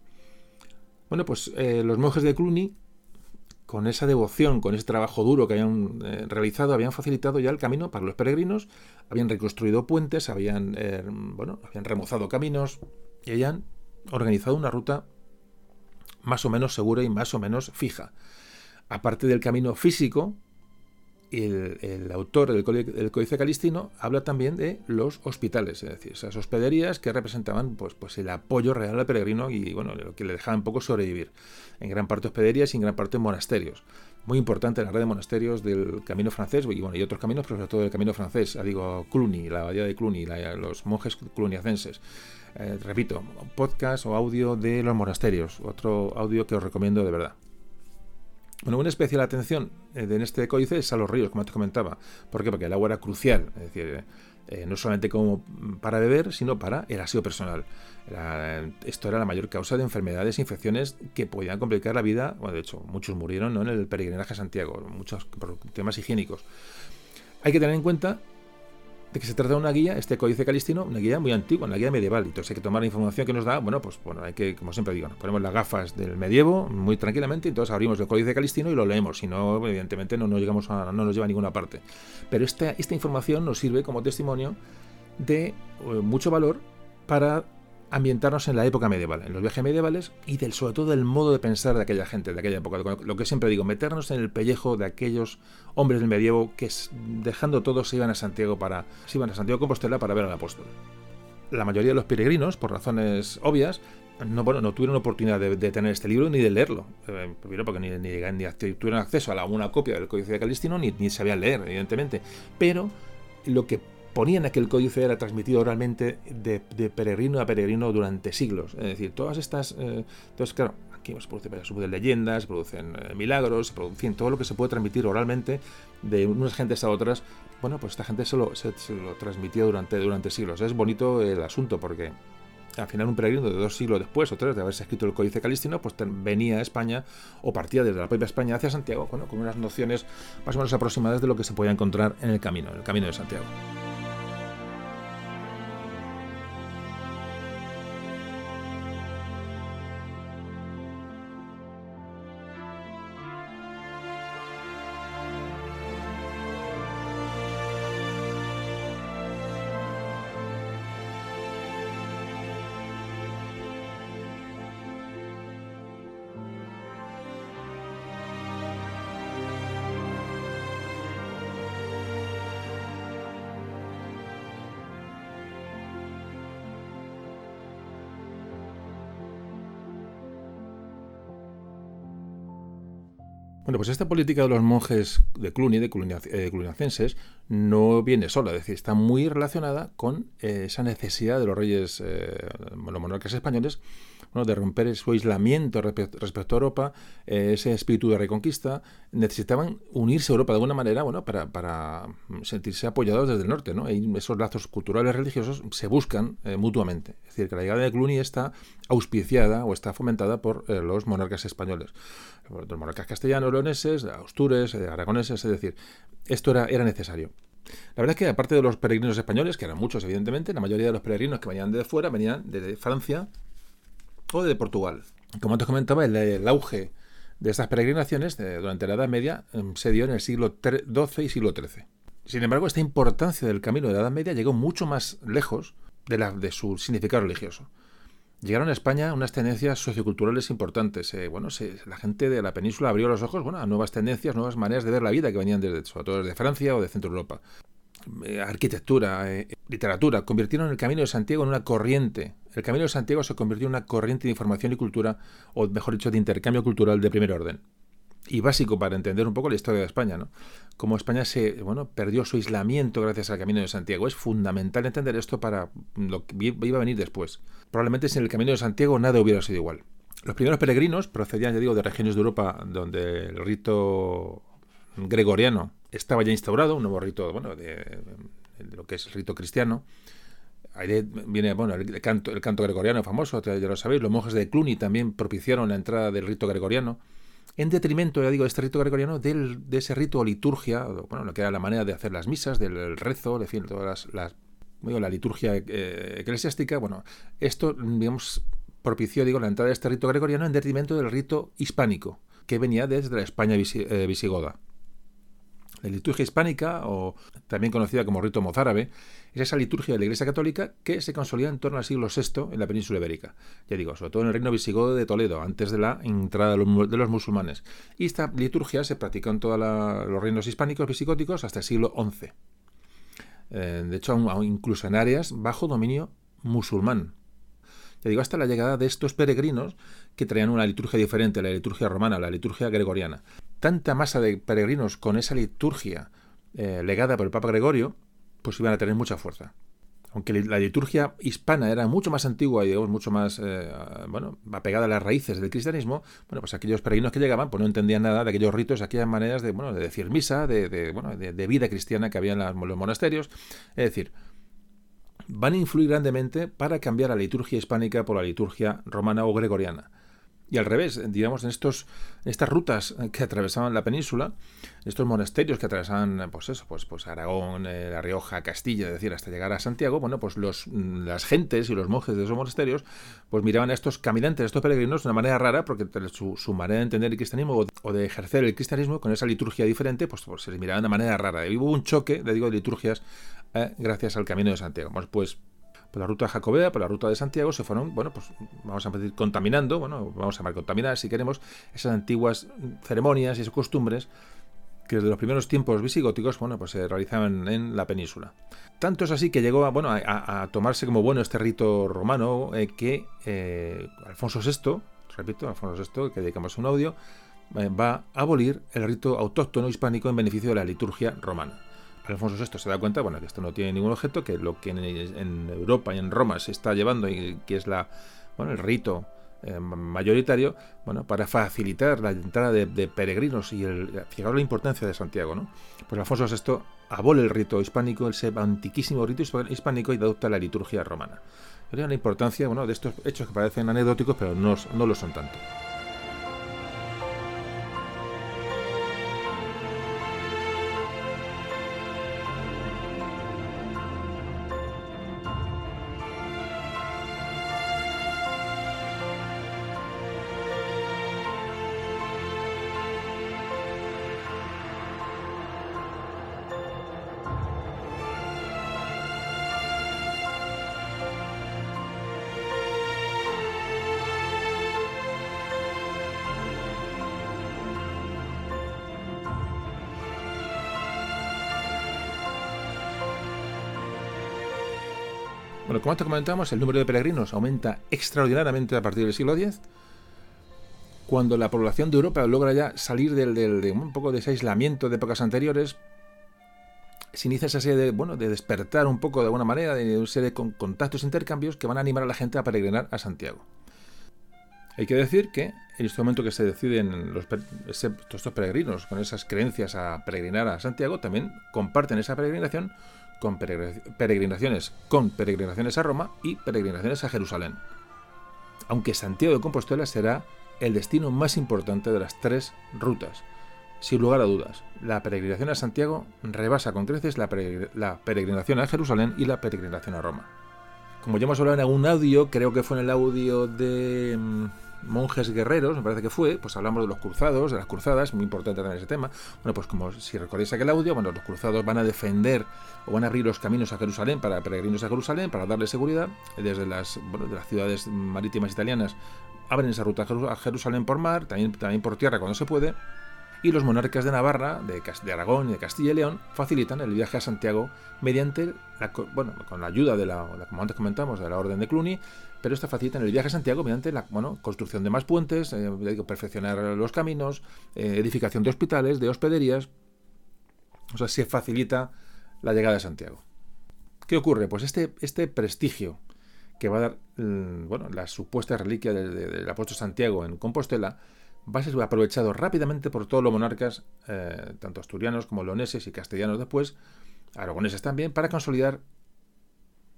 Bueno, pues eh, los monjes de Cluny, con esa devoción, con ese trabajo duro que habían eh, realizado, habían facilitado ya el camino para los peregrinos, habían reconstruido puentes, habían, eh, bueno, habían remozado caminos y habían organizado una ruta más o menos segura y más o menos fija. Aparte del camino físico, el, autor del, Códice Calistino habla también de los hospitales, es decir, esas hospederías que representaban pues, pues el apoyo real al peregrino y bueno, lo que le dejaba un poco sobrevivir. En gran parte hospederías y en gran parte monasterios. Muy importante la red de monasterios del camino francés y, bueno, y otros caminos, pero sobre todo del camino francés. digo, Cluny, la abadía de Cluny, los monjes cluniacenses. Eh, repito, podcast o audio de los monasterios, otro audio que os recomiendo de verdad. Bueno, una especial atención eh, en este códice es a los ríos, como te comentaba. ¿Por qué? Porque el agua era crucial, es decir, eh, no solamente como para beber, sino para el aseo personal. esto era la mayor causa de enfermedades e infecciones que podían complicar la vida. Bueno, de hecho, muchos murieron en el peregrinaje a Santiago, muchos por temas higiénicos. Hay que tener en cuenta de que se trata de una guía, este códice calistino, una guía muy antigua, una guía medieval. Entonces hay que tomar la información que nos da, bueno, pues bueno, hay que, como siempre digo, ponemos las gafas del medievo muy tranquilamente, entonces abrimos el códice calistino y lo leemos, si no, evidentemente no, llegamos a, no nos lleva a ninguna parte. Pero esta, esta información nos sirve como testimonio de eh, mucho valor para ambientarnos en la época medieval, en los viajes medievales y del, sobre todo del modo de pensar de aquella gente, de aquella época. Lo que siempre digo, meternos en el pellejo de aquellos hombres del medievo que dejando todo se iban a Santiago para se iban a Santiago Compostela para ver al apóstol. La mayoría de los peregrinos, por razones obvias, no, bueno, no tuvieron oportunidad de, tener este libro ni de leerlo. Eh, porque ni, ni, ni, tuvieron acceso a la, una copia del Códice de Calistino ni, ni sabían leer, evidentemente. Pero lo que ponían aquel códice era transmitido oralmente de, peregrino a peregrino durante siglos. Es decir, todas estas. Eh, entonces, claro, aquí se producen leyendas, se producen eh, milagros, se producen todo lo que se puede transmitir oralmente de unas gentes a otras. Bueno, pues esta gente se lo, se, lo transmitió durante, durante siglos. Es bonito el asunto porque al final un peregrino de dos siglos después o tres de haberse escrito el Códice Calistino, pues venía a España o partía desde la propia España hacia Santiago, bueno, con unas nociones más o menos aproximadas de lo que se podía encontrar en el camino, en el camino de Santiago. Bueno, pues esta política de los monjes de Cluny, de eh, cluniacenses, no viene sola, es decir, está muy relacionada con eh, esa necesidad de los reyes, eh, los monarcas españoles, de romper su aislamiento respecto a Europa, ese espíritu de reconquista. Necesitaban unirse a Europa de alguna manera, bueno, para, sentirse apoyados desde el norte, ¿no? Y esos lazos culturales religiosos se buscan mutuamente. Es decir, que la llegada de Cluny está auspiciada o está fomentada por los monarcas españoles, los monarcas castellanos leoneses, astures, aragoneses, es decir, esto era, era necesario. La verdad es que aparte de los peregrinos españoles, que eran muchos evidentemente, la mayoría de los peregrinos que venían de fuera venían de Francia o de Portugal. Como antes comentaba, el, auge de estas peregrinaciones durante la Edad Media em, se dio en el siglo XII y siglo XIII. Sin embargo, esta importancia del camino de la Edad Media llegó mucho más lejos de, la, de su significado religioso. Llegaron a España unas tendencias socioculturales importantes. Eh, bueno, la gente de la península abrió los ojos a nuevas tendencias, nuevas maneras de ver la vida que venían desde, desde Francia o de Centro Europa. Eh, arquitectura, eh, literatura, convirtieron el Camino de Santiago en una corriente. El Camino de Santiago se convirtió en una corriente de información y cultura, o mejor dicho, de intercambio cultural de primer orden y básico para entender un poco la historia de España, ¿no? Cómo España se, bueno, perdió su aislamiento gracias al Camino de Santiago. Es fundamental entender esto para lo que iba a venir después. Probablemente sin el Camino de Santiago nada hubiera sido igual. Los primeros peregrinos procedían, ya digo, de regiones de Europa donde el rito gregoriano estaba ya instaurado, un nuevo rito, bueno, de, lo que es el rito cristiano. Ahí viene, bueno, el canto, el canto gregoriano famoso, ya lo sabéis. Los monjes de Cluny también propiciaron la entrada del rito gregoriano en detrimento, ya digo, de este rito gregoriano, del, de ese rito liturgia, bueno, lo que era la manera de hacer las misas, del rezo, de decir, todas las, la liturgia eh, eclesiástica, bueno, esto, digamos, propició, digo, la entrada de este rito gregoriano en detrimento del rito hispánico, que venía desde la España eh, visigoda. La liturgia hispánica, o también conocida como rito mozárabe, es esa liturgia de la Iglesia Católica que se consolida en torno al siglo VI en la península ibérica. Ya digo, sobre todo en el reino visigodo de Toledo, antes de la entrada de los, musulmanes. Y esta liturgia se practicó en todos los reinos hispánicos visigóticos hasta el siglo XI. Eh, de hecho, incluso en áreas bajo dominio musulmán. Ya digo, hasta la llegada de estos peregrinos que traían una liturgia diferente la liturgia romana, la liturgia gregoriana tanta masa de peregrinos con esa liturgia eh, legada por el Papa Gregorio, pues iban a tener mucha fuerza. Aunque la liturgia hispana era mucho más antigua y digamos, mucho más eh, bueno, apegada a las raíces del cristianismo, bueno, pues aquellos peregrinos que llegaban pues no entendían nada de aquellos ritos, aquellas maneras de, bueno, de decir misa, de, bueno, de, vida cristiana que había en los monasterios. Es decir, van a influir grandemente para cambiar la liturgia hispánica por la liturgia romana o gregoriana. Y al revés, digamos, en estos, estas rutas que atravesaban la península, estos monasterios que atravesaban, pues eso, pues, pues Aragón, eh, La Rioja, Castilla, es decir, hasta llegar a Santiago, bueno, pues los, las gentes y los monjes de esos monasterios, pues miraban a estos caminantes, a estos peregrinos de una manera rara, porque su, manera de entender el cristianismo o de ejercer el cristianismo con esa liturgia diferente, pues, pues se les miraban de manera rara. Y hubo un choque, le digo, de liturgias eh, gracias al camino de Santiago. pues por la ruta jacobea, por la ruta de Santiago, se fueron, bueno, pues vamos a decir, contaminando, bueno, vamos a llamar contaminar si queremos, esas antiguas ceremonias y esas costumbres que desde los primeros tiempos visigóticos, bueno, pues se realizaban en la península. Tanto es así que llegó a, bueno, a, tomarse como bueno este rito romano eh, que eh, Alfonso VI, repito, Alfonso VI, que dedicamos un audio, eh, va a abolir el rito autóctono hispánico en beneficio de la liturgia romana. Alfonso VI se da cuenta, bueno, que esto no tiene ningún objeto, que lo que en, Europa y en Roma se está llevando y que es el rito eh, mayoritario, bueno, para facilitar la entrada de, peregrinos y el, fijaros la importancia de Santiago, ¿no? Pues Alfonso VI abole el rito hispánico, el antiquísimo rito hispánico y adopta la liturgia romana. La importancia, bueno, de estos hechos que parecen anecdóticos, pero no, no lo son tanto. Como antes comentamos, el número de peregrinos aumenta extraordinariamente a partir del siglo X, cuando la población de Europa logra ya salir del, de un poco de ese aislamiento de épocas anteriores, se inicia esa serie de, bueno, de despertar un poco de alguna manera, de una serie de contactos, intercambios que van a animar a la gente a peregrinar a Santiago. Hay que decir que en este momento que se deciden los, estos peregrinos con esas creencias a peregrinar a Santiago, también comparten esa peregrinación con peregrinaciones, con peregrinaciones a Roma y peregrinaciones a Jerusalén. Aunque Santiago de Compostela será el destino más importante de las tres rutas. Sin lugar a dudas, la peregrinación a Santiago rebasa con creces la, peregrinación a Jerusalén y la peregrinación a Roma. Como ya hemos hablado en algún audio, creo que fue en el audio de mm, monjes guerreros, me parece que fue, pues hablamos de los cruzados, de las cruzadas, muy importante también ese tema. Bueno, pues como si recordáis aquel audio, bueno, los cruzados van a defender o van a abrir los caminos a Jerusalén para peregrinos a Jerusalén, para darle seguridad, desde las, de las ciudades marítimas italianas abren esa ruta a Jerusalén por mar, también, por tierra cuando se puede, y los monarcas de Navarra, de, Aragón y de Castilla y León facilitan el viaje a Santiago mediante, la, bueno, con la ayuda de la, como antes comentamos, de la Orden de Cluny, pero esta facilitan el viaje a Santiago mediante la bueno, construcción de más puentes, eh, perfeccionar los caminos, eh, edificación de hospitales, de hospederías, o sea, se facilita la llegada a Santiago. ¿Qué ocurre? Pues este, este prestigio que va a dar mm, bueno, la supuesta reliquia del apóstol Santiago en Compostela, va a ser aprovechado rápidamente por todos los monarcas, eh, tanto asturianos como leoneses y castellanos después, aragoneses también, para consolidar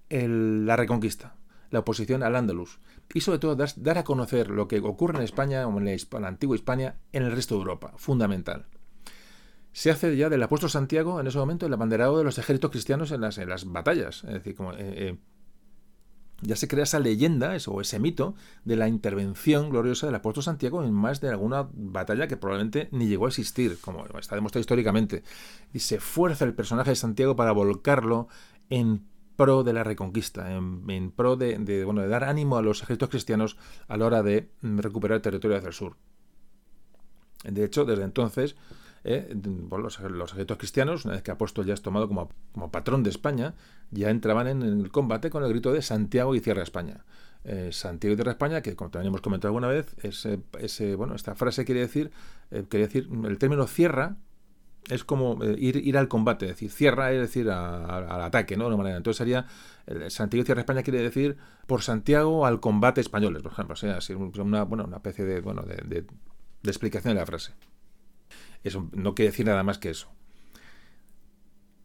la reconquista, la oposición al Andalus y sobre todo dar, a conocer lo que ocurre en España o en la, antigua España en el resto de Europa, fundamental. Se hace ya del apóstol Santiago en ese momento el abanderado de los ejércitos cristianos en las, en las batallas, es decir, como, eh, eh, ya se crea esa leyenda o ese mito de la intervención gloriosa del apóstol Santiago en más de alguna batalla que probablemente ni llegó a existir, como está demostrado históricamente. Y se fuerza el personaje de Santiago para volcarlo en pro de la reconquista, en, pro de, bueno, de dar ánimo a los ejércitos cristianos a la hora de recuperar el territorio hacia el sur. De hecho, desde entonces, eh, los, ejércitos cristianos, una vez que Apóstol ya es tomado como, patrón de España, ya entraban en, el combate con el grito de Santiago y Cierra España. Eh, Santiago y Tierra España, que como también hemos comentado alguna vez, ese, bueno, esta frase quiere decir, eh, quiere decir, el término cierra es como ir, ir al combate, es decir, cierra es decir al ataque, ¿no? De una manera. Entonces sería, Santiago y Tierra España quiere decir por Santiago al combate españoles, por ejemplo. O sea, una, bueno, una especie de, bueno, de explicación de la frase. Eso no quiere decir nada más que eso.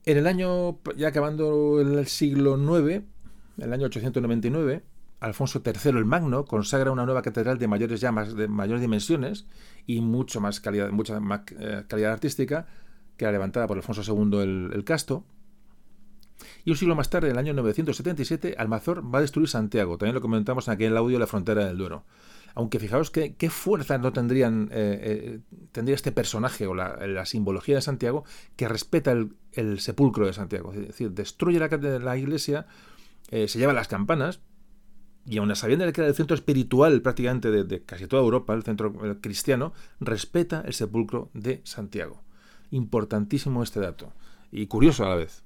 En el año, ya acabando el siglo IX, el año 899, Alfonso III el Magno consagra una nueva catedral de mayores llamas, de mayores dimensiones y mucho más calidad, mucha más eh, calidad artística que la levantada por Alfonso II el, Casto. Y un siglo más tarde, en el año 977, Almazor va a destruir Santiago. También lo comentamos en aquel audio de la frontera del Duero. Aunque fijaos qué fuerza no tendrían, eh, eh, tendría este personaje o la, simbología de Santiago que respeta el, sepulcro de Santiago. Es decir, destruye la, la iglesia, eh, se lleva las campanas, y aun sabiendo que era el centro espiritual prácticamente de, casi toda Europa, el centro cristiano, respeta el sepulcro de Santiago. Importantísimo este dato. Y curioso a la vez.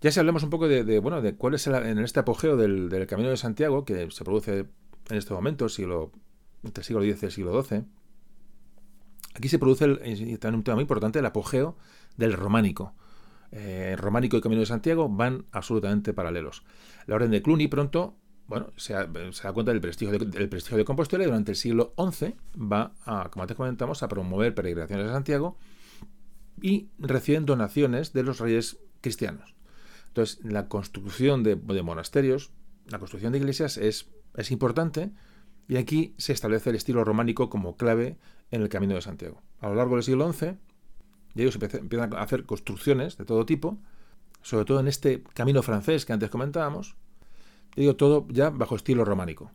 Ya si hablamos un poco de, bueno, de cuál es en este apogeo del, del, Camino de Santiago, que se produce en este momento, siglo, entre el siglo X y el siglo XII, aquí se produce el, también un tema muy importante, el apogeo del románico. Eh, románico y Camino de Santiago van absolutamente paralelos. La orden de Cluny pronto bueno, se, da cuenta del prestigio de, del prestigio de Compostela y durante el siglo XI va, a, como antes comentamos, a promover peregrinaciones a Santiago y reciben donaciones de los reyes cristianos. Entonces, la construcción de monasterios, la construcción de iglesias es importante y aquí se establece el estilo románico como clave en el Camino de Santiago. A lo largo del siglo XI, ellos empiezan a hacer construcciones de todo tipo, sobre todo en este camino francés que antes comentábamos, digo todo ya bajo estilo románico.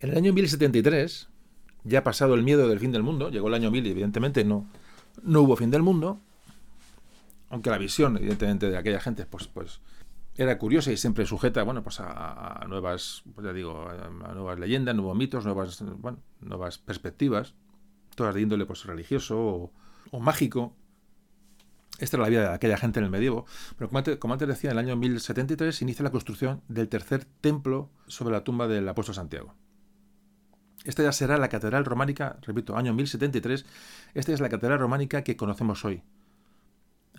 En el año 1073, ya pasado el miedo del fin del mundo, llegó el año 1000 y evidentemente no, no hubo fin del mundo, aunque la visión evidentemente de aquella gente pues, pues era curiosa y siempre sujeta bueno, pues a, nuevas, pues ya digo, a, nuevas leyendas, nuevos mitos, nuevas, nuevas perspectivas, todas de índole pues, religioso o, mágico. Esta era la vida de aquella gente en el medievo. Pero como antes, como antes, decía, en el año 1073 se inicia la construcción del tercer templo sobre la tumba del apóstol Santiago. Esta ya será la catedral románica, repito, año 1073. Esta es la catedral románica que conocemos hoy.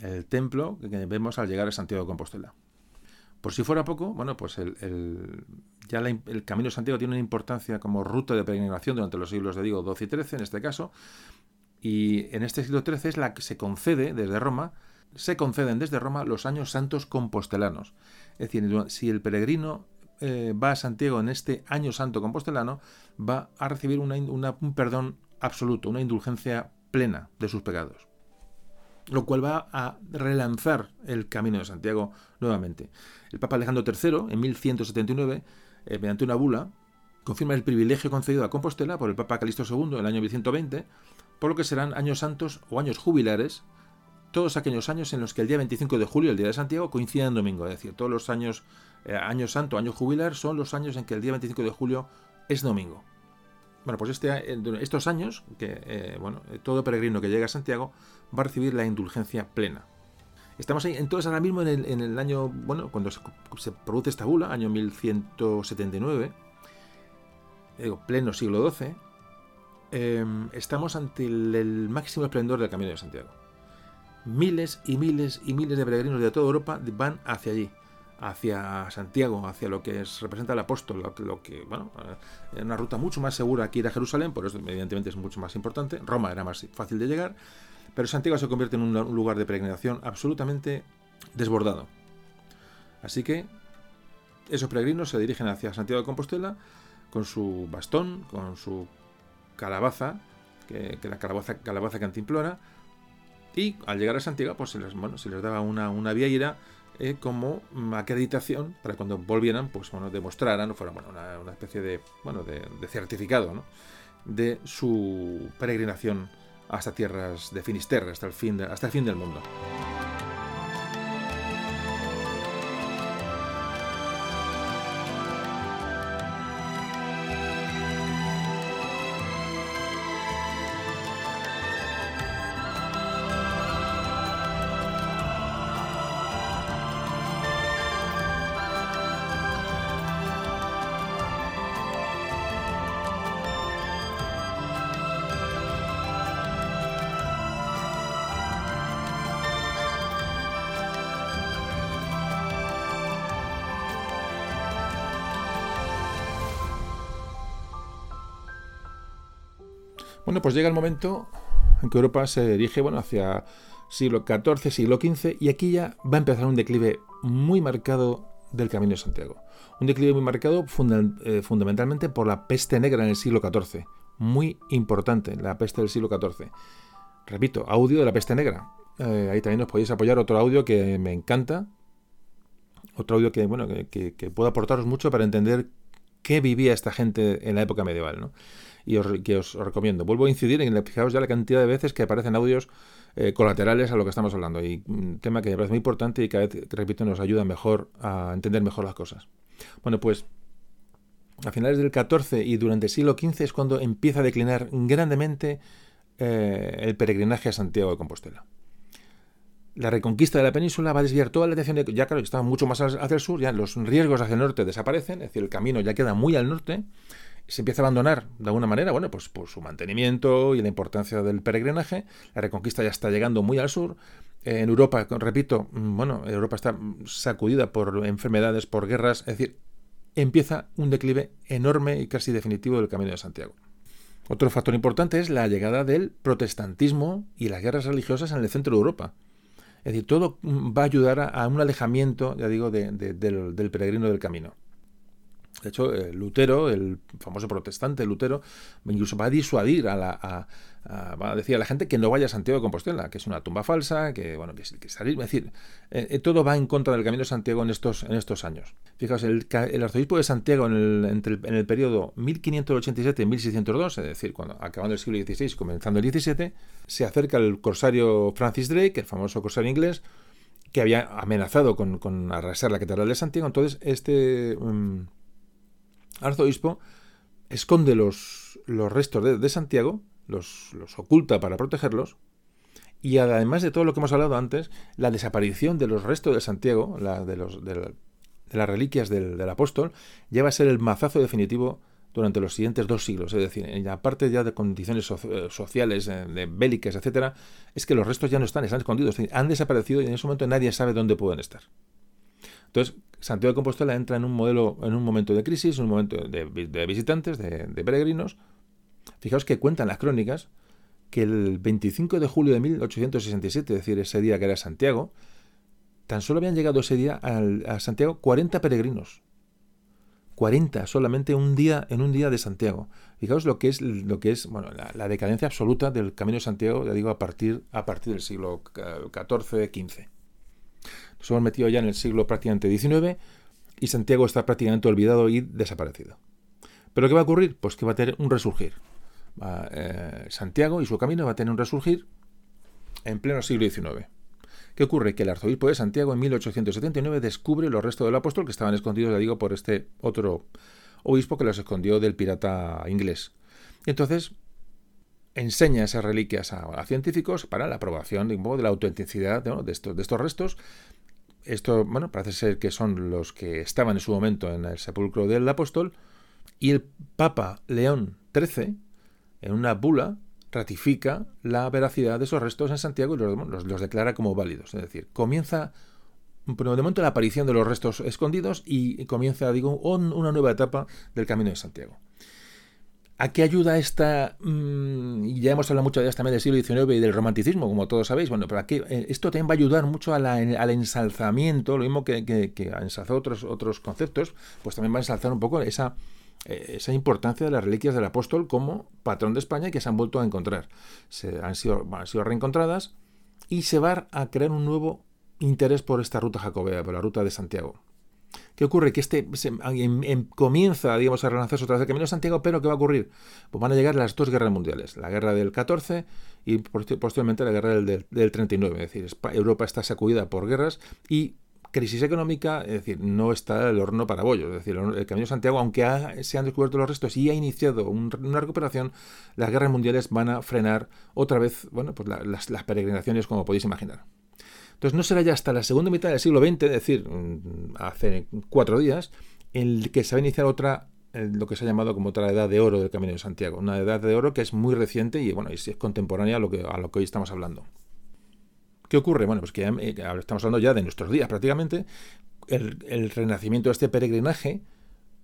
El templo que vemos al llegar a Santiago de Compostela. Por si fuera poco, bueno, pues el, ya el Camino de Santiago tiene una importancia como ruta de peregrinación durante los siglos de digo 12 y 13 en este caso, y en este siglo XIII es la que se concede desde Roma, se conceden desde Roma los años santos compostelanos. Es decir, si el peregrino eh, va a Santiago en este año santo compostelano, va a recibir un perdón absoluto, una indulgencia plena de sus pecados. Lo cual va a relanzar el camino de Santiago nuevamente. El Papa Alejandro III, en 1179, eh, mediante una bula, confirma el privilegio concedido a Compostela por el Papa Calixto II en el año 1120, por lo que serán años santos o años jubilares todos aquellos años en los que el día 25 de julio, el día de Santiago, coincide en domingo. Es decir, todos los años, eh, año santo, año jubilar, son los años en que el día 25 de julio es domingo. Bueno, pues este, eh, estos años, que eh, bueno, todo peregrino que llega a Santiago va a recibir la indulgencia plena. Estamos ahí, entonces ahora mismo en el, año, bueno, cuando se, produce esta bula, año 1179, digo, pleno siglo XII, estamos ante el máximo esplendor del Camino de Santiago miles y miles y miles de peregrinos de toda Europa van hacia allí, hacia Santiago, hacia lo que representa el apóstol, lo, que, bueno, eh, una ruta mucho más segura que ir a Jerusalén, por eso evidentemente es mucho más importante. Roma era más fácil de llegar, pero Santiago se convierte en un, lugar de peregrinación absolutamente desbordado. Así que esos peregrinos se dirigen hacia Santiago de Compostela con su bastón, con su calabaza, que, la calabaza, calabaza cantimplora, y al llegar a Santiago, pues se les, bueno, se les daba una, una eh, como acreditación para cuando volvieran, pues bueno, demostraran, o fuera bueno, una, especie de, bueno, de certificado, ¿no? de su peregrinación hasta tierras de Finisterre, hasta el fin, hasta el fin del mundo. Bueno, pues llega el momento en que Europa se dirige bueno, hacia siglo XIV, siglo XV, y aquí ya va a empezar un declive muy marcado del Camino de Santiago. Un declive muy marcado eh, fundamentalmente por la peste negra en el siglo XIV. Muy importante, la peste del siglo XIV. Repito, audio de la peste negra. Eh, ahí también os podéis apoyar otro audio que me encanta. Otro audio que, bueno, que, que aportaros mucho para entender qué vivía esta gente en la época medieval. ¿no? Y os, que os recomiendo. Vuelvo a incidir en, fijaos ya la cantidad de veces que aparecen audios eh, colaterales a lo que estamos hablando. Y un tema que me parece muy importante y cada vez, repito, nos ayuda mejor a entender mejor las cosas. Bueno, pues a finales del XIV y durante el siglo XV es cuando empieza a declinar grandemente eh, el peregrinaje a Santiago de Compostela. La reconquista de la península va a desviar toda la atención, de, ya claro, estaba mucho más hacia el sur, ya los riesgos hacia el norte desaparecen, es decir, el camino ya queda muy al norte, se empieza a abandonar de alguna manera, bueno, pues por su mantenimiento y la importancia del peregrinaje. La reconquista ya está llegando muy al sur. En Europa, repito, mm, bueno, Europa está sacudida por enfermedades, por guerras, es decir, empieza un declive enorme y casi definitivo del Camino de Santiago. Otro factor importante es la llegada del protestantismo y las guerras religiosas en el centro de Europa. Es decir, todo va a ayudar a, un alejamiento, ya digo, del peregrino del camino. De hecho, eh, Lutero, el famoso protestante Lutero, incluso va a disuadir a la, va a decir a la gente que no vaya a Santiago de Compostela, que es una tumba falsa, que bueno, que, que salir, es decir, eh, eh, todo va en contra del camino de Santiago en estos, en estos años. Fijaos, el, arzobispo de Santiago en el, entre el, en el periodo 1587 y 1602, es decir, cuando acabando el siglo XVI, comenzando el XVII, se acerca el corsario Francis Drake, el famoso corsario inglés, que había amenazado con, arrasar la catedral de Santiago. Entonces, este mm, arzobispo esconde los, los restos de, Santiago, los, los, oculta para protegerlos, y además de todo lo que hemos hablado antes, la desaparición de los restos de Santiago, la, de, los, de, las reliquias del, apóstol, lleva a ser el mazazo definitivo durante los siguientes dos siglos, es decir, en la parte ya de condiciones eh, sociales, eh, de bélicas, etcétera, es que los restos ya no están, están escondidos, han desaparecido y en ese momento nadie sabe dónde pueden estar. Entonces, Santiago de Compostela entra en un modelo, en un momento de crisis, un momento de, visitantes, de, peregrinos. Fijaos que cuentan las crónicas que el 25 de julio de 1867, es decir, ese día que era Santiago, tan solo habían llegado ese día a Santiago 40 peregrinos. 40 solamente un día en un día de Santiago. Fijaos lo que es lo que es bueno, la, decadencia absoluta del Camino de Santiago, ya digo, a partir, a partir del siglo XIV, XV. Nos hemos metido ya en el siglo prácticamente XIX y Santiago está prácticamente olvidado y desaparecido. ¿Pero qué va a ocurrir? Pues que va a tener un resurgir. Eh, Santiago y su camino va a tener un resurgir en pleno siglo XIX. ¿Qué ocurre? Que el arzobispo de Santiago en 1879 descubre los restos del apóstol que estaban escondidos, ya digo, por este otro obispo que los escondió del pirata inglés. Entonces enseña esas reliquias a, científicos para la aprobación de, la autenticidad de, de estos restos. Esto, bueno, parece ser que son los que estaban en su momento en el sepulcro del apóstol. Y el Papa León XIII, en una bula, ratifica la veracidad de esos restos en Santiago y los, los, declara como válidos. Es decir, comienza de momento la aparición de los restos escondidos y comienza, digo, una nueva etapa del Camino de Santiago. ¿A qué ayuda esta? Mm, ya hemos hablado mucho de también del siglo XIX y del romanticismo, como todos sabéis. Bueno, pero aquí, eh, esto también va a ayudar mucho al ensalzamiento, lo mismo que, que, que otros, otros conceptos, pues también va a ensalzar un poco esa, eh, esa importancia de las reliquias del apóstol como patrón de España que se han vuelto a encontrar. Se han sido, han sido reencontradas y se va a crear un nuevo interés por esta ruta jacobea, por la ruta de Santiago. ¿Qué ocurre? Que este comienza, digamos, a relanzarse otra vez el camino de Santiago, pero ¿qué va a ocurrir? Pues van a llegar las dos guerras mundiales, la guerra del 14 y posteriormente la guerra del, del 39. Es decir, Europa está sacudida por guerras y crisis económica, es decir, no está el horno para bollos. Es decir, el Camino de Santiago, aunque se han descubierto los restos y ha iniciado una recuperación, las guerras mundiales van a frenar otra vez bueno, pues las, peregrinaciones, como podéis imaginar. Entonces no será ya hasta la segunda mitad del siglo XX, es decir, mm, hace cuatro días, en el que se va a iniciar otra lo que se ha llamado como otra edad de oro del Camino de Santiago, una edad de oro que es muy reciente y bueno, es contemporánea a lo que, a lo que hoy estamos hablando. ¿Qué ocurre? Bueno, pues que eh, estamos hablando ya de nuestros días prácticamente. El, renacimiento de este peregrinaje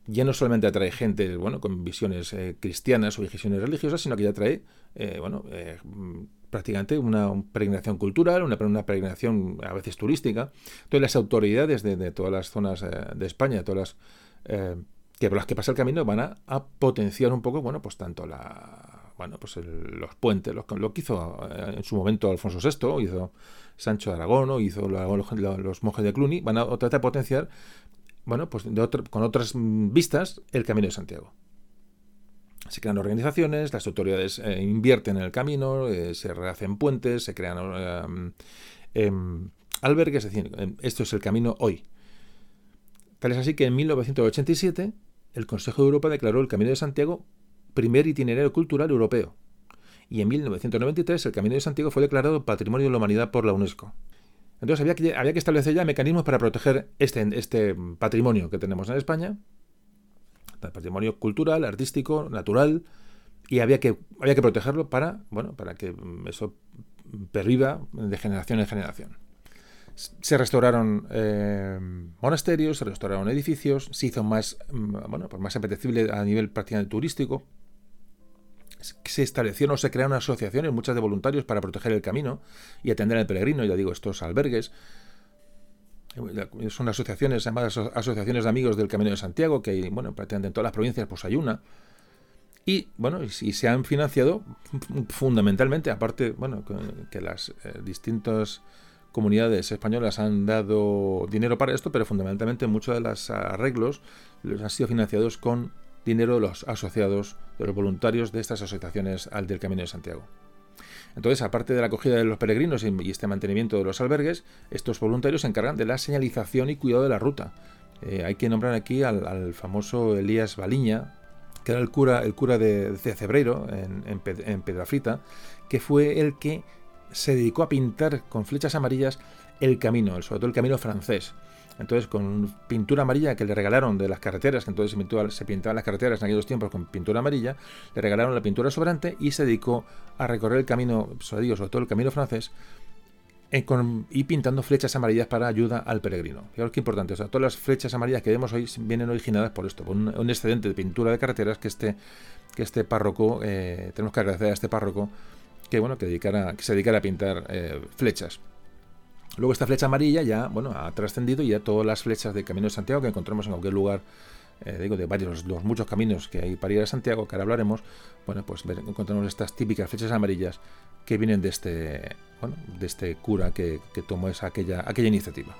ya no solamente atrae gente bueno, con visiones eh, cristianas o visiones religiosas, sino que ya trae eh, bueno, prácticamente una, peregrinación cultural, una, una, peregrinación a veces turística. Entonces las autoridades de, todas las zonas de España, todas las que por las que pasa el camino, van a, potenciar un poco, bueno, pues tanto la bueno, pues los puentes, lo, lo, que hizo eh, en su momento Alfonso VI, hizo Sancho de Aragón, hizo los, monjes de Cluny, van a tratar de potenciar, bueno, pues de con otras vistas, el Camino de Santiago. Se crean organizaciones, las autoridades eh, invierten en el camino, eh, se rehacen puentes, se crean em, albergues, es decir, em, esto es el camino hoy. Tal es así que en 1987 el Consejo de Europa declaró el Camino de Santiago primer itinerario cultural europeo. Y en 1993 el Camino de Santiago fue declarado Patrimonio de la Humanidad por la UNESCO. Entonces había que, había que establecer ya mecanismos para proteger este, este patrimonio que tenemos en España, patrimonio cultural, artístico, natural, y había que, había que protegerlo para, bueno, para que eso perviva de generación en generación. Se restauraron eh, monasterios, se restauraron edificios, se hizo más, bueno, pues más apetecible a nivel prácticamente turístico, se establecieron o se crearon asociaciones, muchas de voluntarios, para proteger el camino y atender al peregrino, ya digo, estos albergues. Son asociaciones llamadas asociaciones de amigos del Camino de Santiago, que bueno, prácticamente en todas las provincias pues hay una. Y bueno, y, se han financiado fundamentalmente, aparte, bueno, que, las eh, distintas comunidades españolas han dado dinero para esto, pero fundamentalmente muchos de los arreglos los han sido financiados con dinero de los asociados, de los voluntarios de estas asociaciones al del Camino de Santiago. Entonces, aparte de la acogida de los peregrinos y este mantenimiento de los albergues, estos voluntarios se encargan de la señalización y cuidado de la ruta. Eh, hay que nombrar aquí al, famoso Elías Baliña, que era el cura, el cura de, Cebreiro, en, en, Pedrafrita, que fue el que se dedicó a pintar con flechas amarillas el camino, sobre todo el camino francés. Entonces, con pintura amarilla que le regalaron de las carreteras, que entonces se, pintaban las carreteras en aquellos tiempos con pintura amarilla, le regalaron la pintura sobrante y se dedicó a recorrer el camino, sobre todo el camino francés, y pintando flechas amarillas para ayuda al peregrino. Fijaos qué importante. O sea, todas las flechas amarillas que vemos hoy vienen originadas por esto, por un, excedente de pintura de carreteras que este, que este párroco, eh, tenemos que agradecer a este párroco que, bueno, que se dedicara a pintar eh, flechas. Luego esta flecha amarilla ya, bueno, ha trascendido y ya todas las flechas de Camino de Santiago que encontramos en cualquier lugar, eh, digo, de varios, los muchos caminos que hay para ir a Santiago, que ahora hablaremos, bueno, pues encontramos estas típicas flechas amarillas que vienen de este, bueno, de este cura que, que tomó esa, aquella, aquella iniciativa.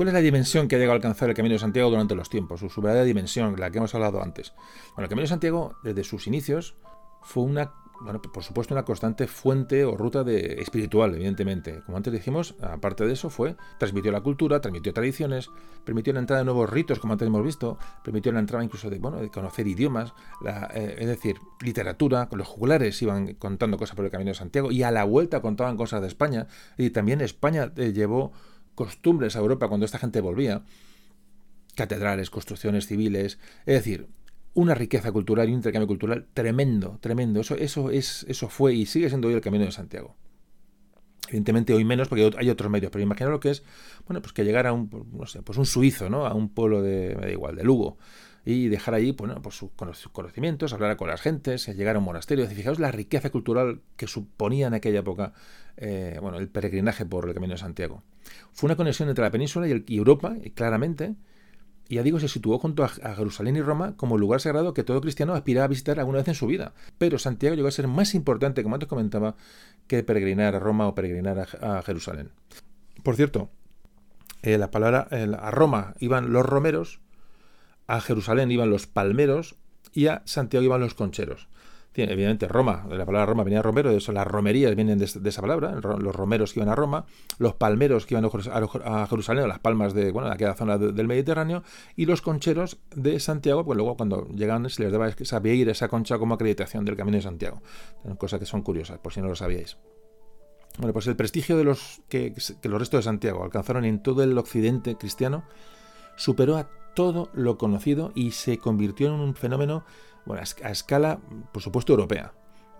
¿Cuál es la dimensión que ha llegado a alcanzar el Camino de Santiago durante los tiempos? Su, verdadera dimensión, la que hemos hablado antes. Bueno, el Camino de Santiago, desde sus inicios, fue una, bueno, por supuesto, una constante fuente o ruta de, espiritual, evidentemente. Como antes dijimos, aparte de eso, fue, transmitió la cultura, transmitió tradiciones, permitió la entrada de nuevos ritos, como antes hemos visto, permitió la entrada incluso de, bueno, de conocer idiomas, eh, es decir, literatura, los jugulares iban contando cosas por el Camino de Santiago, y a la vuelta contaban cosas de España, y también España eh, llevó costumbres a Europa cuando esta gente volvía, catedrales, construcciones civiles, es decir, una riqueza cultural y un intercambio cultural tremendo, tremendo. Eso, eso, es, eso fue y sigue siendo hoy el Camino de Santiago. Evidentemente hoy menos porque hay otros medios, pero imagina lo que es, bueno, pues que llegara un, no sé, pues un suizo, ¿no? A un pueblo de, me da igual, de Lugo, y dejar ahí bueno, pues sus conocimientos, hablar con las gentes, llegar a un monasterio. Fijaos la riqueza cultural que suponía en aquella época eh, bueno, el peregrinaje por el Camino de Santiago. Fue una conexión entre la península y, Europa, claramente, y ya digo, se situó junto a, Jerusalén y Roma como lugar sagrado que todo cristiano aspiraba a visitar alguna vez en su vida. Pero Santiago llegó a ser más importante, como antes comentaba, que peregrinar a Roma o peregrinar a, Jerusalén. Por cierto, eh, la palabra a Roma iban los romeros, a Jerusalén iban los palmeros y a Santiago iban los concheros. Evidentemente Roma, de la palabra Roma venía romero, de eso las romerías vienen de, esa palabra, los romeros que iban a Roma, los palmeros que iban a Jerusalén, las palmas de, bueno, aquella zona del Mediterráneo, y los concheros de Santiago, pues luego cuando llegan se les daba esa vieira, esa concha como acreditación del Camino de Santiago. Cosas que son curiosas, por si no lo sabíais. Bueno, pues el prestigio de los que los restos de Santiago alcanzaron en todo el occidente cristiano superó a todo lo conocido y se convirtió en un fenómeno bueno, a escala, por supuesto, europea,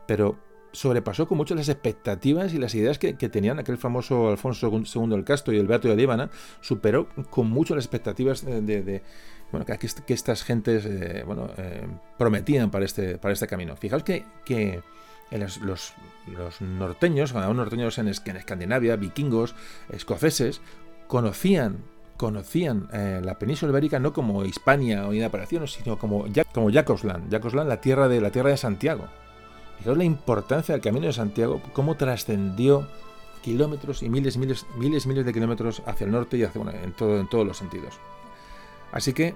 pero sobrepasó con mucho las expectativas y las ideas que, tenían aquel famoso Alfonso II del Castro y el Beato de Líbana, superó con mucho las expectativas de, bueno, que, estas gentes eh, bueno, eh, prometían para este, para este camino. Fijaos que, que los, los, los, norteños, norteños en, en Escandinavia, vikingos, escoceses, conocían conocían eh, la península ibérica no como Hispania o Inaparación, sino como, como Jacobsland, Jacobsland, la tierra de la tierra de Santiago. Fijaos la importancia del Camino de Santiago, cómo trascendió kilómetros y miles, miles, miles, miles de kilómetros hacia el norte y hacia, en, todo, en todos los sentidos. Así que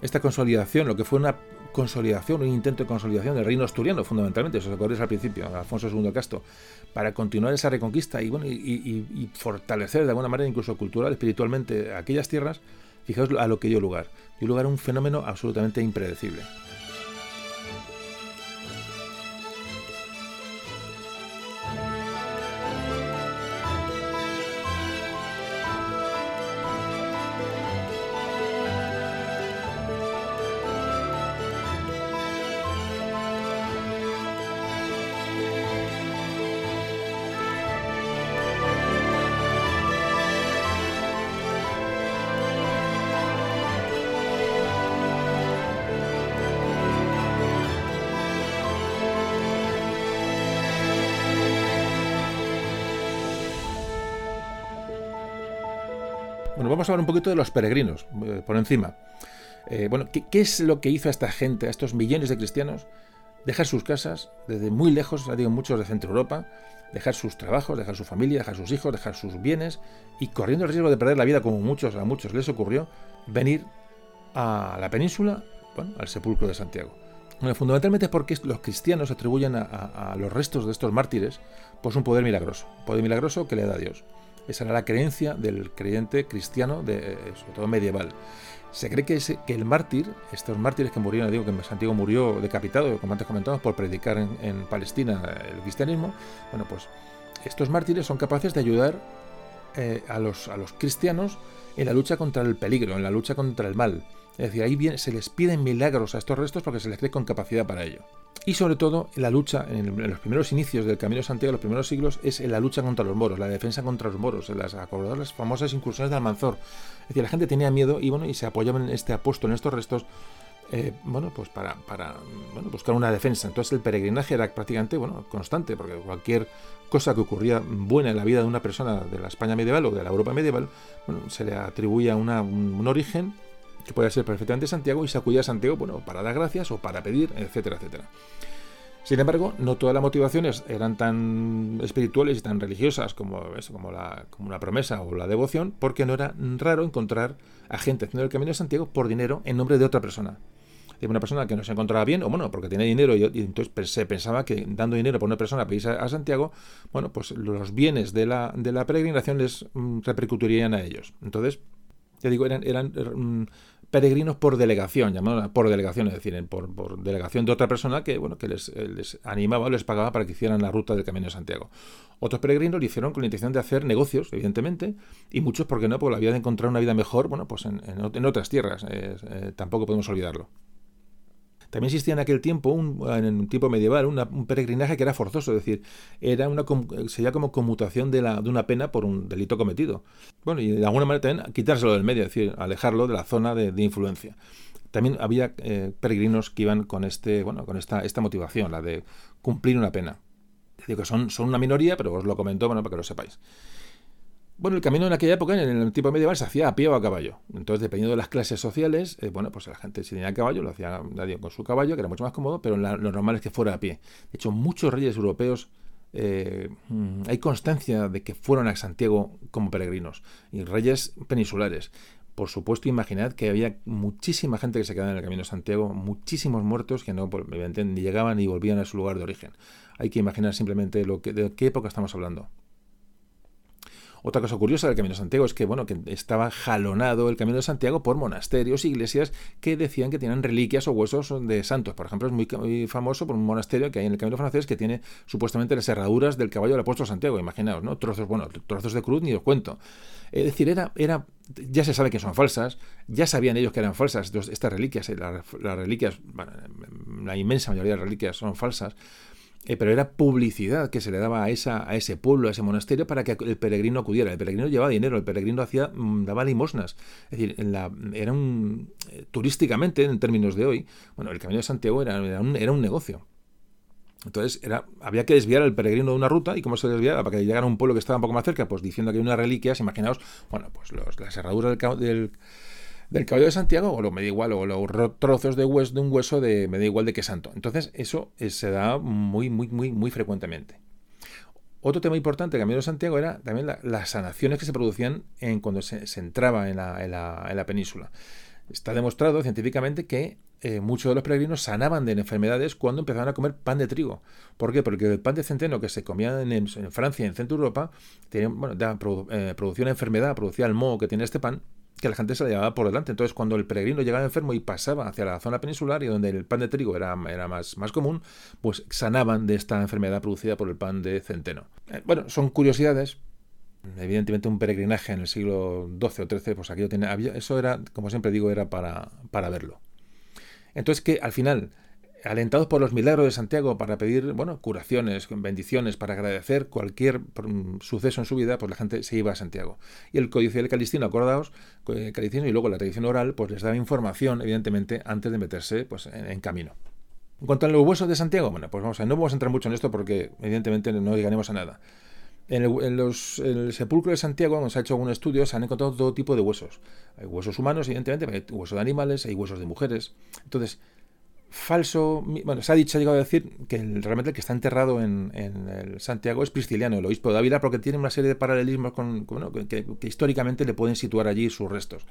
esta consolidación, lo que fue una consolidación, un intento de consolidación del reino asturiano, fundamentalmente, se acordáis al principio, Alfonso II Casto, para continuar esa reconquista y, bueno, y, fortalecer de alguna manera, incluso cultural, espiritualmente, aquellas tierras, fijaos a lo que dio lugar. Dio lugar a un fenómeno absolutamente impredecible. Hablar un poquito de los peregrinos, eh, por encima. Eh, bueno, ¿qué, es lo que hizo a esta gente, a estos millones de cristianos, dejar sus casas desde muy lejos, ya digo muchos de Centro Europa, dejar sus trabajos, dejar su familia, dejar sus hijos, dejar sus bienes y corriendo el riesgo de perder la vida como muchos a muchos les ocurrió, venir a la península, bueno, al sepulcro de Santiago. Fundamentalmente es porque los cristianos atribuyen a, los restos de estos mártires pues un poder milagroso, un poder milagroso que le da Dios. Esa era la creencia del creyente cristiano, de, eh, sobre todo medieval. Se cree que, que, el mártir, estos mártires que murieron, digo que Santiago murió decapitado, como antes comentamos, por predicar en, Palestina el cristianismo, bueno, pues estos mártires son capaces de ayudar eh, a, los, a los cristianos en la lucha contra el peligro, en la lucha contra el mal. Es decir, ahí bien, se les piden milagros a estos restos porque se les cree con capacidad para ello. Y sobre todo, la lucha, en, los primeros inicios del Camino de Santiago, los primeros siglos, es en la lucha contra los moros, la defensa contra los moros, en las, las famosas incursiones de Almanzor. Es decir, la gente tenía miedo y, bueno, y se apoyaban en este apóstol, en estos restos, eh, bueno, pues para, para buscar una defensa. Entonces el peregrinaje era prácticamente bueno, constante, porque cualquier cosa que ocurría buena en la vida de una persona de la España medieval o de la Europa medieval, bueno, se le atribuía un origen que puede ser perfectamente Santiago, y se a Santiago bueno, para dar gracias o para pedir, etcétera, etcétera. Sin embargo, no todas las motivaciones eran tan espirituales y tan religiosas como, eso, como, la, como una promesa o la devoción, porque no era raro encontrar a gente haciendo el camino de Santiago por dinero en nombre de otra persona. De una persona que no se encontraba bien, o bueno, porque tenía dinero y, entonces se pensaba que dando dinero por una persona para irse a, Santiago, bueno, pues los bienes de la, de la peregrinación les mm, repercutirían a ellos. Entonces, ya digo, eran, eran, mm, peregrinos por delegación, llamados por delegación, es decir, por, por, delegación de otra persona que, bueno, que les, les animaba o les pagaba para que hicieran la ruta del Camino de Santiago. Otros peregrinos lo hicieron con la intención de hacer negocios, evidentemente, y muchos, ¿por qué no? Por la vida de encontrar una vida mejor, bueno, pues en, en, otras tierras, eh, tampoco podemos olvidarlo. También existía en aquel tiempo, un, en tiempo medieval, un peregrinaje que era forzoso, es decir, era una, sería como conmutación de, la, de una pena por un delito cometido. Bueno, y de alguna manera también quitárselo del medio, es decir, alejarlo de la zona de, influencia. También había eh, peregrinos que iban con, este, bueno, con esta, esta motivación, la de cumplir una pena. Digo que son, son una minoría, pero os lo comento bueno, para que lo sepáis. Bueno, el camino en aquella época, en el tipo medieval, se hacía a pie o a caballo. Entonces, dependiendo de las clases sociales, eh, bueno, pues la gente si tenía caballo, lo hacía con su caballo, que era mucho más cómodo, pero lo normal es que fuera a pie. De hecho, muchos reyes europeos, eh, mm, hay constancia de que fueron a Santiago como peregrinos, y reyes peninsulares. Por supuesto, imaginad que había muchísima gente que se quedaba en el camino de Santiago, muchísimos muertos que no ni llegaban ni volvían a su lugar de origen. Hay que imaginar simplemente lo que, de qué época estamos hablando. Otra cosa curiosa del Camino de Santiago es que, bueno, que estaba jalonado el Camino de Santiago por monasterios, iglesias que decían que tienen reliquias o huesos de santos. Por ejemplo, es muy, famoso por un monasterio que hay en el Camino francés que tiene supuestamente las herraduras del caballo del apóstol Santiago. Imaginaos, ¿no? Trozos, bueno, trozos de cruz ni os cuento. Es decir, era, era, ya se sabe que son falsas, ya sabían ellos que eran falsas. estas reliquias, eh, las, reliquias, la inmensa mayoría de las reliquias son falsas. Eh, pero era publicidad que se le daba a, esa, a ese pueblo, a ese monasterio, para que el peregrino acudiera. El peregrino llevaba dinero, el peregrino hacía, mm, daba limosnas. Es decir, en la, era un, eh, turísticamente, en términos de hoy, bueno, el Camino de Santiago era, era, un, era un negocio. Entonces era, había que desviar al peregrino de una ruta y cómo se desviaba para que llegara a un pueblo que estaba un poco más cerca, pues diciendo que hay unas reliquias, imaginaos, bueno, pues los, las herraduras del, del del caballo de Santiago, o lo me da igual, o los trozos de, hueso, de un hueso de me da igual de qué santo. Entonces, eso eh, se da muy, muy, muy, muy frecuentemente. Otro tema importante del Camino de Santiago era también las sanaciones que se producían en, cuando se, entraba en la, en, la, península. Está demostrado científicamente que eh, muchos de los peregrinos sanaban de enfermedades cuando empezaban a comer pan de trigo. ¿Por qué? Porque el pan de centeno que se comía en, Francia y en Centro Europa eh, producía una enfermedad, producía el moho que tiene este pan, que la gente se la llevaba por delante. Entonces, cuando el peregrino llegaba enfermo y pasaba hacia la zona peninsular y donde el pan de trigo era, era más, más común, pues sanaban de esta enfermedad producida por el pan de centeno. Eh, bueno, son curiosidades. Evidentemente, un peregrinaje en el siglo XII o XIII, pues aquello tiene, había, eso era, como siempre digo, era para, para verlo. Entonces, que al final alentados por los milagros de Santiago para pedir, bueno, curaciones, bendiciones, para agradecer cualquier mm, suceso en su vida, pues la gente se iba a Santiago. Y el Códice del Calistino, acordaos, Calistino y luego la tradición oral, pues les daba información, evidentemente, antes de meterse pues, en, camino. En cuanto a los huesos de Santiago, bueno, pues vamos a, no vamos a entrar mucho en esto porque evidentemente no llegaremos a nada. En el, los, el, sepulcro de Santiago, cuando se ha hecho algún estudio, se han encontrado todo tipo de huesos. Hay huesos humanos, evidentemente, hay huesos de animales, hay huesos de mujeres. Entonces, falso. Bueno, se ha dicho, ha llegado a decir que realmente el que está enterrado en, el Santiago es Prisciliano, el obispo de Ávila, porque tiene una serie de paralelismos con, que, históricamente le pueden situar allí sus restos.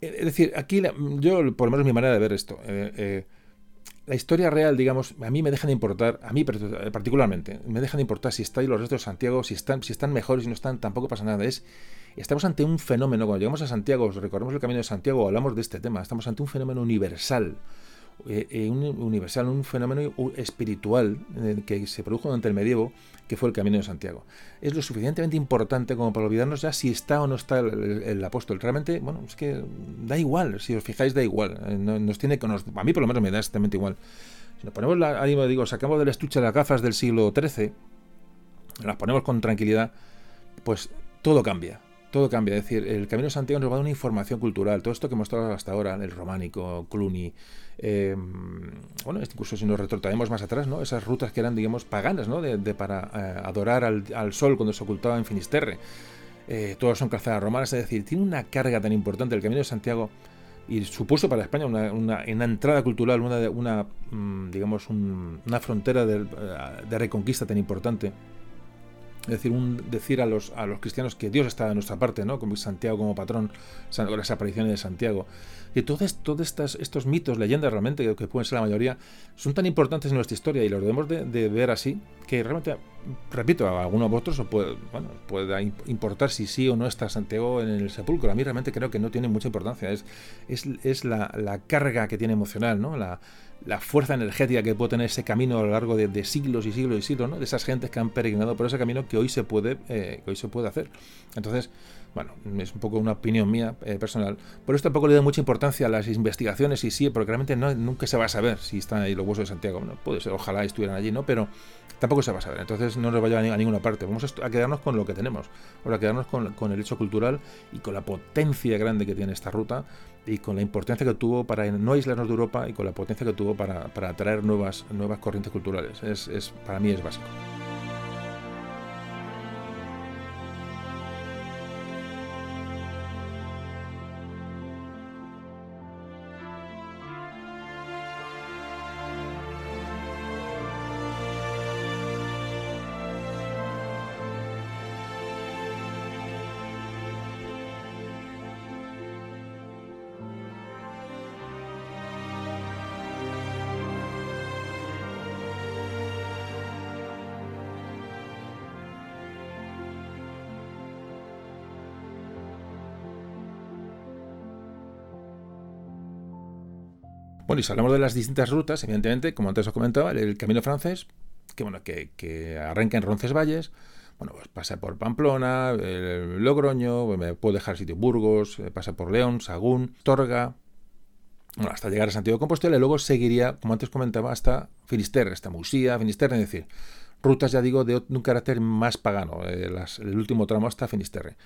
Eh, es decir, aquí yo, por lo menos mi manera de ver esto, eh, eh, la historia real, digamos, a mí me dejan de importar, a mí particularmente, me dejan de importar si están los restos de Santiago, si están, si están mejores, si no están, tampoco pasa nada. Es, estamos ante un fenómeno, cuando llegamos a Santiago, recorremos el camino de Santiago, hablamos de este tema, estamos ante un fenómeno universal. Eh, eh, un universal, un fenómeno espiritual eh, que se produjo durante el medievo, que fue el Camino de Santiago. Es lo suficientemente importante como para olvidarnos ya si está o no está el, apóstol. Realmente, bueno, es que da igual, si os fijáis, da igual. nos tiene, a mí por lo menos me da exactamente igual. Si nos ponemos, la, digo, sacamos del estuche las gafas del siglo XIII, las ponemos con tranquilidad, pues todo cambia todo cambia. Es decir, el Camino de Santiago nos va a dar una información cultural. Todo esto que hemos hablado hasta ahora, el románico, Cluny, eh, bueno, incluso si nos retrotraemos más atrás, ¿no? Esas rutas que eran, digamos, paganas, ¿no? De, para eh, adorar al, sol cuando se ocultaba en Finisterre. Eh, todas son calzadas romanas, es decir, tiene una carga tan importante el Camino de Santiago y supuso para España una, entrada cultural, una, una mm, digamos, una frontera de, de reconquista tan importante es decir, un, decir a los, a los cristianos que Dios está de nuestra parte, ¿no? Como Santiago como patrón, las apariciones de Santiago. Y todos, todos estos, estos mitos, leyendas realmente, que pueden ser la mayoría, son tan importantes en nuestra historia y los debemos de, ver así, que realmente, repito, a alguno de vosotros os puede, bueno, puede importar si sí o no está Santiago en el sepulcro. A mí realmente creo que no tiene mucha importancia. Es, es, es la, la, carga que tiene emocional, ¿no? La, la fuerza energética que puede tener ese camino a lo largo de, siglos y siglos y siglos, ¿no? de esas gentes que han peregrinado por ese camino que hoy se puede, eh, hoy se puede hacer. Entonces, bueno, es un poco una opinión mía eh, personal. Por eso tampoco le doy mucha importancia a las investigaciones y sí, porque realmente no, nunca se va a saber si están ahí los huesos de Santiago. No, puede ser, ojalá estuvieran allí, ¿no? Pero tampoco se va a saber. Entonces no nos vaya a, ninguna parte. Vamos a, quedarnos con lo que tenemos. Vamos a quedarnos con el hecho cultural y con la potencia grande que tiene esta ruta y con la importancia que tuvo para no aislarnos de Europa y con la potencia que tuvo para, para atraer nuevas, nuevas corrientes culturales. Es, es, para mí es básico. Bueno, y si hablamos de las distintas rutas, evidentemente, como antes os comentaba, el camino francés, que bueno, que, que arranca en Roncesvalles, bueno, pues pasa por Pamplona, Logroño, me puedo dejar sitio Burgos, eh, pasa por León, Sagún, Torga, bueno, hasta llegar a Santiago de Compostela y luego seguiría, como antes comentaba, hasta Finisterre, hasta Musía, Finisterre, es decir, rutas, ya digo, de, un carácter más pagano, eh, el último tramo hasta Finisterre.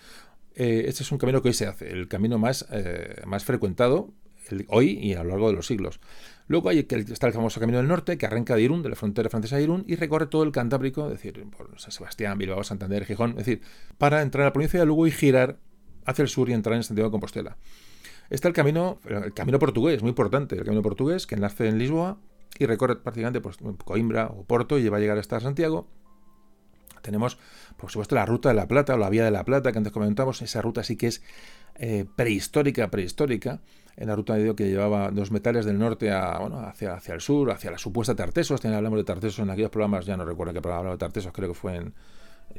Eh, este es un camino que hoy se hace, el camino más, más frecuentado hoy y a lo largo de los siglos. Luego hay, está el famoso Camino del Norte, que arranca de Irún, de la frontera francesa de Irún, y recorre todo el Cantábrico, es decir, por San Sebastián, Bilbao, Santander, Gijón, es decir, para entrar a la provincia de Lugo y girar hacia el sur y entrar en Santiago de Compostela. Está el camino, el camino portugués, muy importante, el camino portugués, que nace en Lisboa y recorre prácticamente pues, Coimbra o Porto y va a llegar hasta Santiago. Tenemos, por supuesto, la ruta de la Plata o la vía de la Plata que antes comentamos. Esa ruta sí que es eh, prehistórica, prehistórica en la ruta de que llevaba los metales del norte a, bueno, hacia, hacia el sur, hacia la supuesta Tartesos. También hablamos de Tartesos en aquellos programas, ya no recuerdo qué programa hablaba de Tartesos, creo que fue en,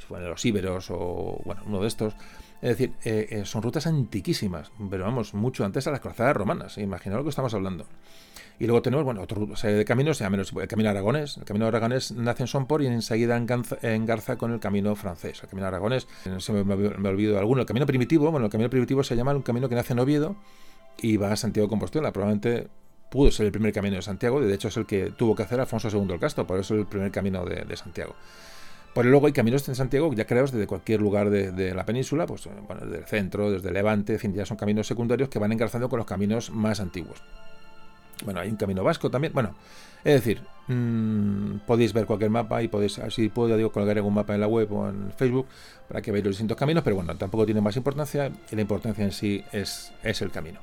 fue en los Íberos o bueno, uno de estos. Es decir, eh, eh, son rutas antiquísimas, pero vamos, mucho antes a las cruzadas romanas. Imaginaos lo que estamos hablando. Y luego tenemos, bueno, otro serie de caminos, se llama el Camino Aragonés. El Camino Aragonés nace en Sompor y enseguida engarza, con el Camino Francés. El Camino Aragonés, se me, me, olvido alguno. El Camino Primitivo, bueno, el Camino Primitivo se llama un camino que nace en Oviedo y va a Santiago de Compostela. Probablemente pudo ser el primer camino de Santiago, de hecho es el que tuvo que hacer Alfonso II el Casto, por eso es el primer camino de, Santiago. Por luego hay caminos en Santiago ya creados desde cualquier lugar de, la península, pues bueno, desde el centro, desde levante, en fin, ya son caminos secundarios que van engarzando con los caminos más antiguos. Bueno, hay un camino vasco también. Bueno, es decir, mm, podéis ver cualquier mapa y podéis, así puedo, digo, colgar algún mapa en la web o en Facebook para que veáis los distintos caminos, pero bueno, tampoco tiene más importancia y la importancia en sí es, es el camino.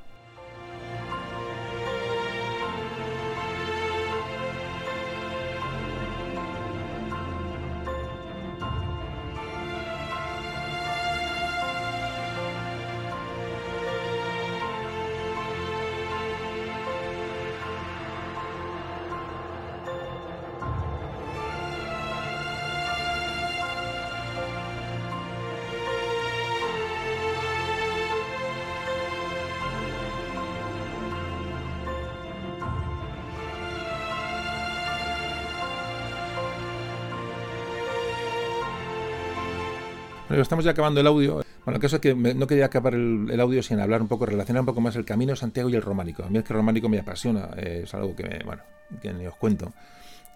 Bueno, estamos ya acabando el audio. Bueno, el caso es que no quería acabar el, audio sin hablar un poco, relacionar un poco más el camino de Santiago y el románico. A mí es que el románico me apasiona, eh, es algo que, me, bueno, que os cuento.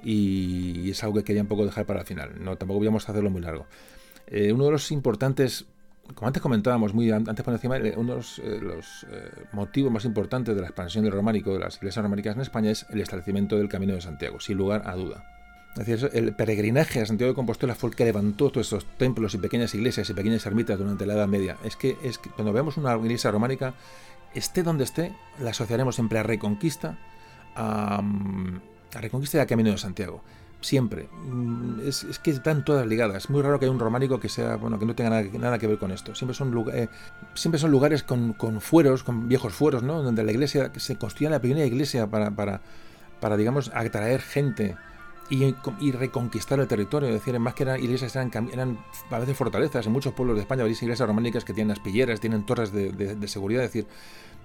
Y es algo que quería un poco dejar para el final. No, tampoco íbamos a hacerlo muy largo. Eh, uno de los importantes, como antes comentábamos, muy antes por encima, eh, uno de los motivos más importantes de la expansión del románico, de las iglesias románicas en España, es el establecimiento del Camino de Santiago, sin lugar a duda. Es decir, el peregrinaje a Santiago de Compostela fue el que levantó todos estos templos y pequeñas iglesias y pequeñas ermitas durante la Edad Media. Es que, es que cuando vemos una iglesia románica, esté donde esté, la asociaremos siempre a Reconquista, a, Reconquista y a Camino de Santiago. Siempre. Mm, es, que están todas ligadas. Es muy raro que haya un románico que sea bueno que no tenga nada, que ver con esto. Siempre son, eh, siempre son lugares con, fueros, con viejos fueros, ¿no? Donde la iglesia se construía la primera iglesia para, para, para digamos, atraer gente y, reconquistar el territorio. Es decir, más que eran iglesias, eran, eran a veces fortalezas. En muchos pueblos de España veis iglesias románicas que tienen aspilleras, tienen torres de, seguridad. Es decir,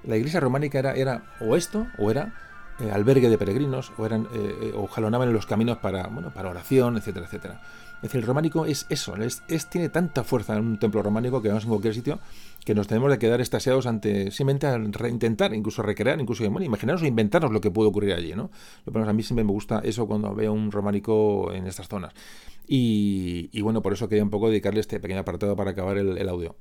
la iglesia románica era, era o esto, o era eh, albergue de peregrinos, o, eran, eh, eh, o jalonaban en los caminos para, bueno, para oración, etcétera, etcétera. Es decir, el románico es eso, es, tiene tanta fuerza en un templo románico que vamos en cualquier sitio que nos tenemos de quedar estasiados ante simplemente intentar, incluso recrear, incluso bueno, imaginaros o inventarnos lo que puede ocurrir allí, ¿no? Lo menos a mí siempre me gusta eso cuando veo un románico en estas zonas. Y, bueno, por eso quería un poco dedicarle este pequeño apartado para acabar el, audio.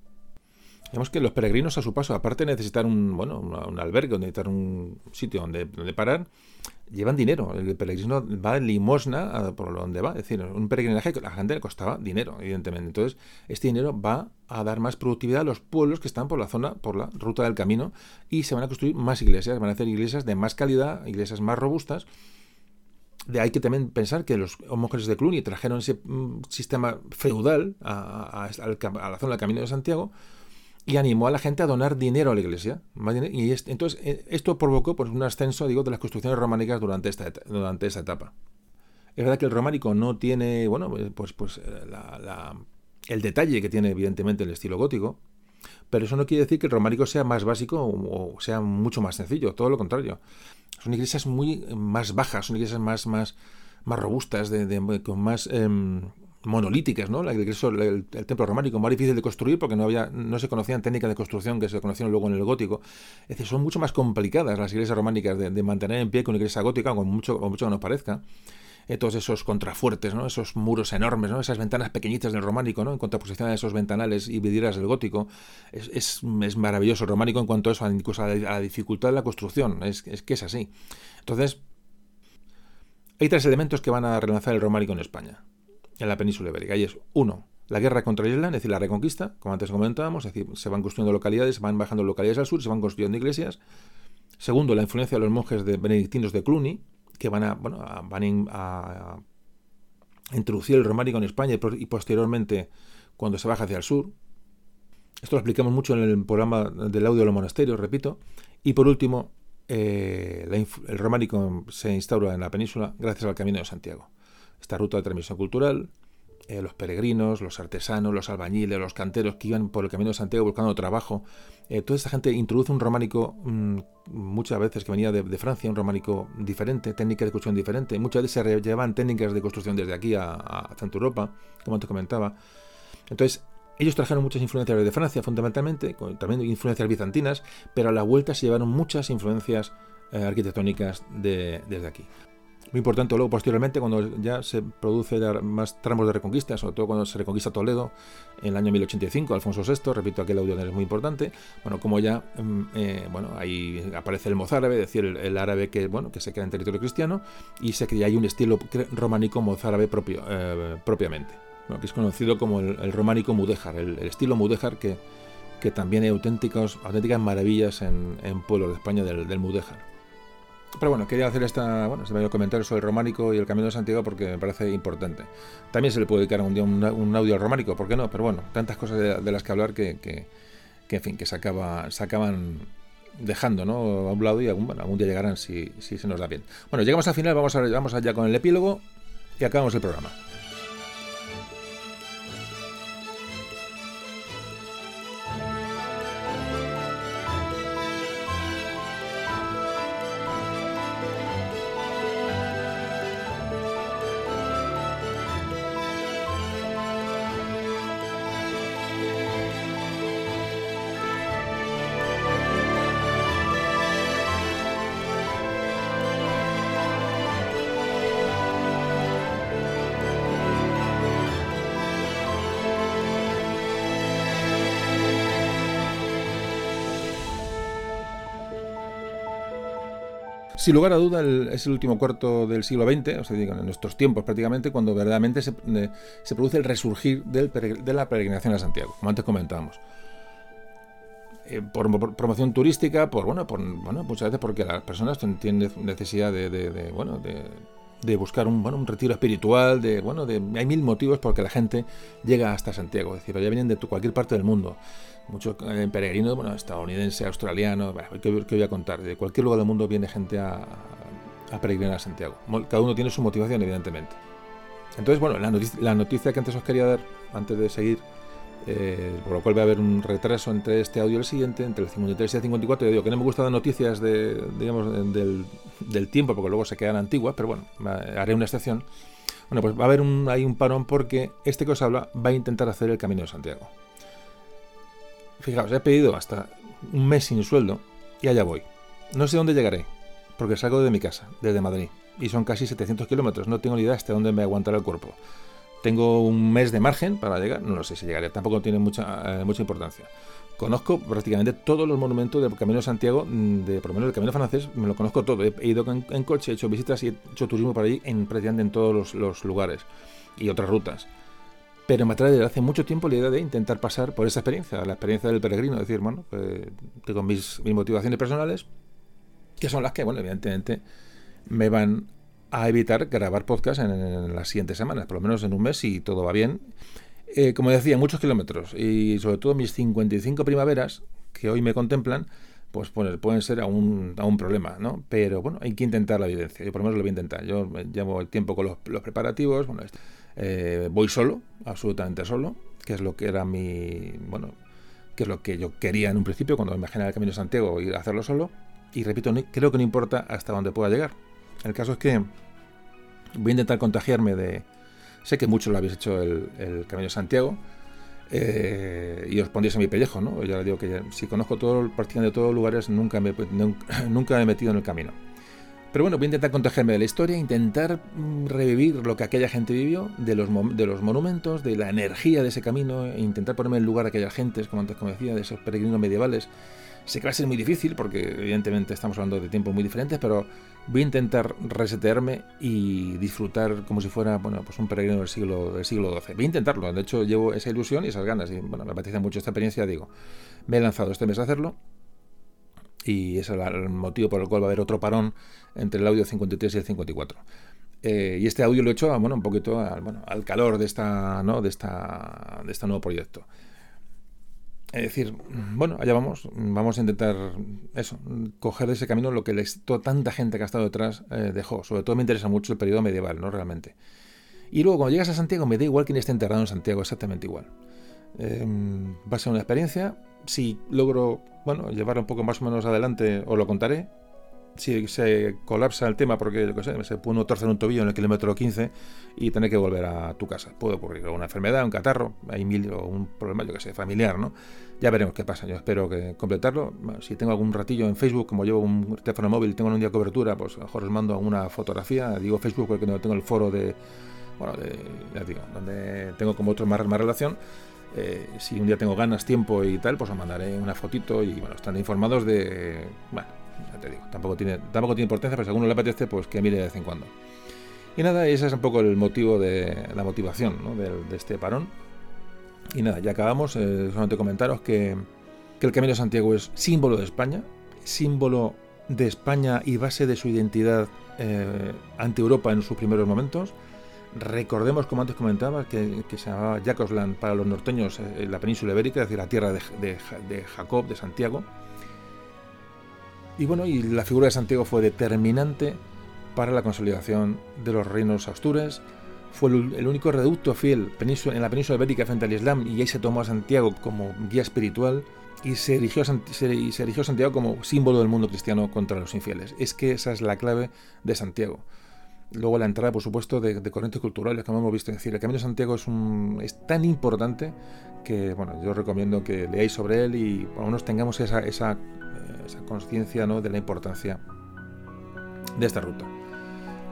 Vemos que los peregrinos a su paso, aparte de necesitar un, bueno, un, albergue, necesitar un sitio donde, donde parar, llevan dinero. El peregrino va en limosna por donde va. Es decir, un peregrinaje que a la gente le costaba dinero, evidentemente. Entonces, este dinero va a dar más productividad a los pueblos que están por la zona, por la ruta del camino, y se van a construir más iglesias. Van a hacer iglesias de más calidad, iglesias más robustas. De ahí que también pensar que los monjes de Cluny trajeron ese mm, sistema feudal a, a la zona del Camino de Santiago y animó a la gente a donar dinero a la iglesia. Y entonces eh, esto provocó pues, un ascenso digo, de las construcciones románicas durante esta, durante etapa. Es verdad que el románico no tiene, bueno, pues, pues eh, el detalle que tiene evidentemente el estilo gótico, pero eso no quiere decir que el románico sea más básico o sea mucho más sencillo, todo lo contrario. Son iglesias muy más bajas, son iglesias más, más, más robustas, de, con más... Em, monolíticas, ¿no? El, el, templo románico, más difícil de construir porque no había, no se conocían técnicas de construcción que se conocieron luego en el gótico. Es decir, son mucho más complicadas las iglesias románicas de, mantener en pie que una iglesia gótica, con mucho, con mucho que nos parezca. Eh, todos esos contrafuertes, ¿no? esos muros enormes, ¿no? esas ventanas pequeñitas del románico, ¿no? en contraposición a esos ventanales y vidrieras del gótico. Es, maravilloso el románico en cuanto a eso, incluso a la, dificultad de la construcción. Es, es que es así. Entonces, hay tres elementos que van a relanzar el románico en España en la península ibérica. Y es, uno, la guerra contra Isla, es decir, la reconquista, como antes comentábamos, es decir, se van construyendo localidades, se van bajando localidades al sur, se van construyendo iglesias. Segundo, la influencia de los monjes de benedictinos de Cluny, que van a, bueno, van a, introducir el románico en España y, posteriormente cuando se baja hacia el sur. Esto lo explicamos mucho en el programa del audio de los monasterios, repito. Y por último, eh, el románico se instaura en la península gracias al Camino de Santiago esta ruta de transmisión cultural, eh, los peregrinos, los artesanos, los albañiles, los canteros que iban por el camino de Santiago buscando trabajo. Eh, toda esta gente introduce un románico mm, muchas veces que venía de, Francia, un románico diferente, técnicas de construcción diferente. Muchas veces se llevan técnicas de construcción desde aquí a, a Europa, como antes comentaba. Entonces, ellos trajeron muchas influencias de Francia, fundamentalmente, también influencias bizantinas, pero a la vuelta se llevaron muchas influencias eh, arquitectónicas de, desde aquí. Muy importante luego, posteriormente, cuando ya se produce más tramos de reconquista, sobre todo cuando se reconquista Toledo en el año 1085, Alfonso VI, repito, aquel audio es muy importante, bueno, como ya, mm, eh, bueno, ahí aparece el mozárabe, es decir, el, árabe que, bueno, que se queda en territorio cristiano, y se crea ahí un estilo románico mozárabe propio, eh, propiamente, que es conocido como el, románico mudéjar, el, estilo mudéjar que, que también hay auténticos, auténticas maravillas en, en pueblos de España del, del mudéjar. Pero bueno, quería hacer esta, bueno, este comentario sobre el románico y el Camino de Santiago porque me parece importante. También se le puede dedicar un día un, audio al románico, ¿por qué no? Pero bueno, tantas cosas de, las que hablar que, que, en fin, que se, acaba, se acaban dejando ¿no? a un lado y algún, bueno, algún día llegarán si, si se nos da bien. Bueno, llegamos al final, vamos, a, vamos allá con el epílogo y acabamos el programa. Sin lugar a duda, es el último cuarto del siglo XX, o sea, en nuestros tiempos prácticamente, cuando verdaderamente se, se produce el resurgir de la peregrinación a Santiago, como antes comentábamos. Eh, por, promoción turística, por bueno, por, bueno, muchas veces porque las personas tienen necesidad de, bueno, de, buscar un, bueno, un retiro espiritual, de bueno, de, hay mil motivos por que la gente llega hasta Santiago, es decir, ya vienen de cualquier parte del mundo, muchos eh, peregrinos, bueno, estadounidense, australiano, ¿qué, voy a contar? De cualquier lugar del mundo viene gente a, a peregrinar a Santiago. Cada uno tiene su motivación, evidentemente. Entonces, bueno, la la noticia que antes os quería dar, antes de seguir, eh, por lo cual va a haber un retraso entre este audio y el siguiente, entre el 53 y el 54. Yo digo que no me gusta dar noticias de, digamos, del, tiempo, porque luego se quedan antiguas, pero bueno, haré una excepción. Bueno, pues va a haber un, hay un parón porque este que os habla va a intentar hacer el Camino de Santiago. Fijaos, he pedido hasta un mes sin sueldo y allá voy. No sé dónde llegaré, porque salgo de mi casa, desde Madrid, y son casi 700 kilómetros. No tengo ni idea hasta dónde me aguantará el cuerpo. Tengo un mes de margen para llegar, no lo sé si llegaré, tampoco tiene mucha, eh, mucha importancia. Conozco prácticamente todos los monumentos del Camino de Santiago, mm, de por lo menos el Camino francés, me lo conozco todo. He, ido en, coche, he hecho visitas y he hecho turismo por allí en prácticamente en todos los, lugares y otras rutas. Pero me atrae desde hace mucho tiempo la idea de intentar pasar por esa experiencia, la experiencia del peregrino, es decir, bueno, pues, tengo mis, mis motivaciones personales, que son las que, bueno, evidentemente me van a evitar grabar podcast en, las siguientes semanas, por lo menos en un mes si todo va bien. Eh, como decía, muchos kilómetros y sobre todo mis 55 primaveras que hoy me contemplan, pues, pueden ser a un, a un problema, ¿no? Pero bueno, hay que intentar la evidencia. Yo por lo menos lo voy a intentar. Yo llevo el tiempo con los, preparativos, bueno, eh, voy solo, absolutamente solo, que es lo que era mi, bueno, que es lo que yo quería en un principio cuando me imaginaba el Camino de Santiago, a hacerlo solo. Y repito, creo que no importa hasta dónde pueda llegar. El caso es que voy a intentar contagiarme de... Sé que muchos lo habéis hecho el, Camino de Santiago eh, y os pondréis en mi pellejo, ¿no? Yo digo que si conozco todo, prácticamente todos los lugares, nunca me, nunca me he metido en el camino. Pero bueno, voy a intentar contagiarme de la historia, intentar mm, revivir lo que aquella gente vivió, de los, de los monumentos, de la energía de ese camino, e intentar ponerme en lugar de aquellas gentes, como antes como decía, de esos peregrinos medievales. Sé que va a ser muy difícil porque evidentemente estamos hablando de tiempos muy diferentes, pero voy a intentar resetearme y disfrutar como si fuera bueno, pues un peregrino del siglo, del siglo XII. Voy a intentarlo, de hecho llevo esa ilusión y esas ganas y bueno, me apetece mucho esta experiencia, digo, me he lanzado este mes a hacerlo y es el motivo por el cual va a haber otro parón entre el audio 53 y el 54. Eh, y este audio lo he hecho bueno, un poquito al, bueno, al calor de, esta, ¿no? de, esta, de este nuevo proyecto. Es decir, bueno, allá vamos, vamos a intentar eso, coger de ese camino lo que toda tanta gente que ha estado detrás eh, dejó. Sobre todo me interesa mucho el periodo medieval, ¿no? Realmente. Y luego, cuando llegas a Santiago, me da igual quién esté enterrado en Santiago, exactamente igual. Em, va a ser una experiencia. Si logro, bueno, llevarlo un poco más o menos adelante, os lo contaré si se colapsa el tema porque, yo qué sé, se puede torcer un tobillo en el kilómetro 15 y tener que volver a tu casa. Puede ocurrir una enfermedad, un catarro, hay mil o un problema, yo que sé, familiar, ¿no? Ya veremos qué pasa. Yo espero que completarlo. si tengo algún ratillo en Facebook, como llevo un teléfono móvil, tengo un día cobertura, pues a lo mejor os mando una fotografía. Digo Facebook porque no tengo el foro de, bueno, de, ya digo, donde tengo como otro más, más relación. Eh, si un día tengo ganas, tiempo y tal, pues os mandaré una fotito y bueno, están informados de, bueno, ya te digo, tampoco tiene, tampoco tiene importancia, pero si a alguno le apetece, pues que mire de vez en cuando. Y nada, ese es un poco el motivo de la motivación de, este parón. Y nada, ya acabamos. Eh, solamente comentaros que, que el Camino de Santiago es símbolo de España, símbolo de España y base de su identidad eh, ante Europa en sus primeros momentos. Recordemos, como antes comentaba, que, se llamaba Jacosland para los norteños eh, la península ibérica, es decir, la tierra de, de Jacob, de Santiago. Y bueno, y la figura de Santiago fue determinante para la consolidación de los reinos astures. Fue el, único reducto fiel en la península ibérica frente al Islam y ahí se tomó a Santiago como guía espiritual y se erigió, a se, Santiago como símbolo del mundo cristiano contra los infieles. Es que esa es la clave de Santiago. Luego la entrada, por supuesto, de, corrientes culturales, como hemos visto. Es decir, el Camino de Santiago es, es tan importante que, bueno, yo recomiendo que leáis sobre él y por lo menos tengamos esa, esa esa conciencia ¿no? de la importancia de esta ruta.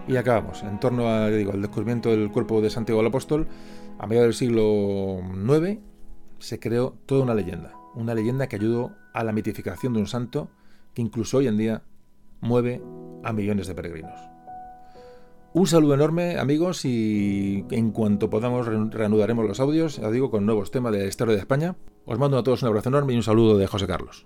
Y acabamos, en torno al descubrimiento del cuerpo de Santiago el Apóstol, a mediados del siglo IX se creó toda una leyenda, una leyenda que ayudó a la mitificación de un santo que incluso hoy en día mueve a millones de peregrinos. Un saludo enorme, amigos, y en cuanto podamos reanudaremos los audios, ya digo, con nuevos temas de la historia de España. Os mando a todos un abrazo enorme y un saludo de José Carlos.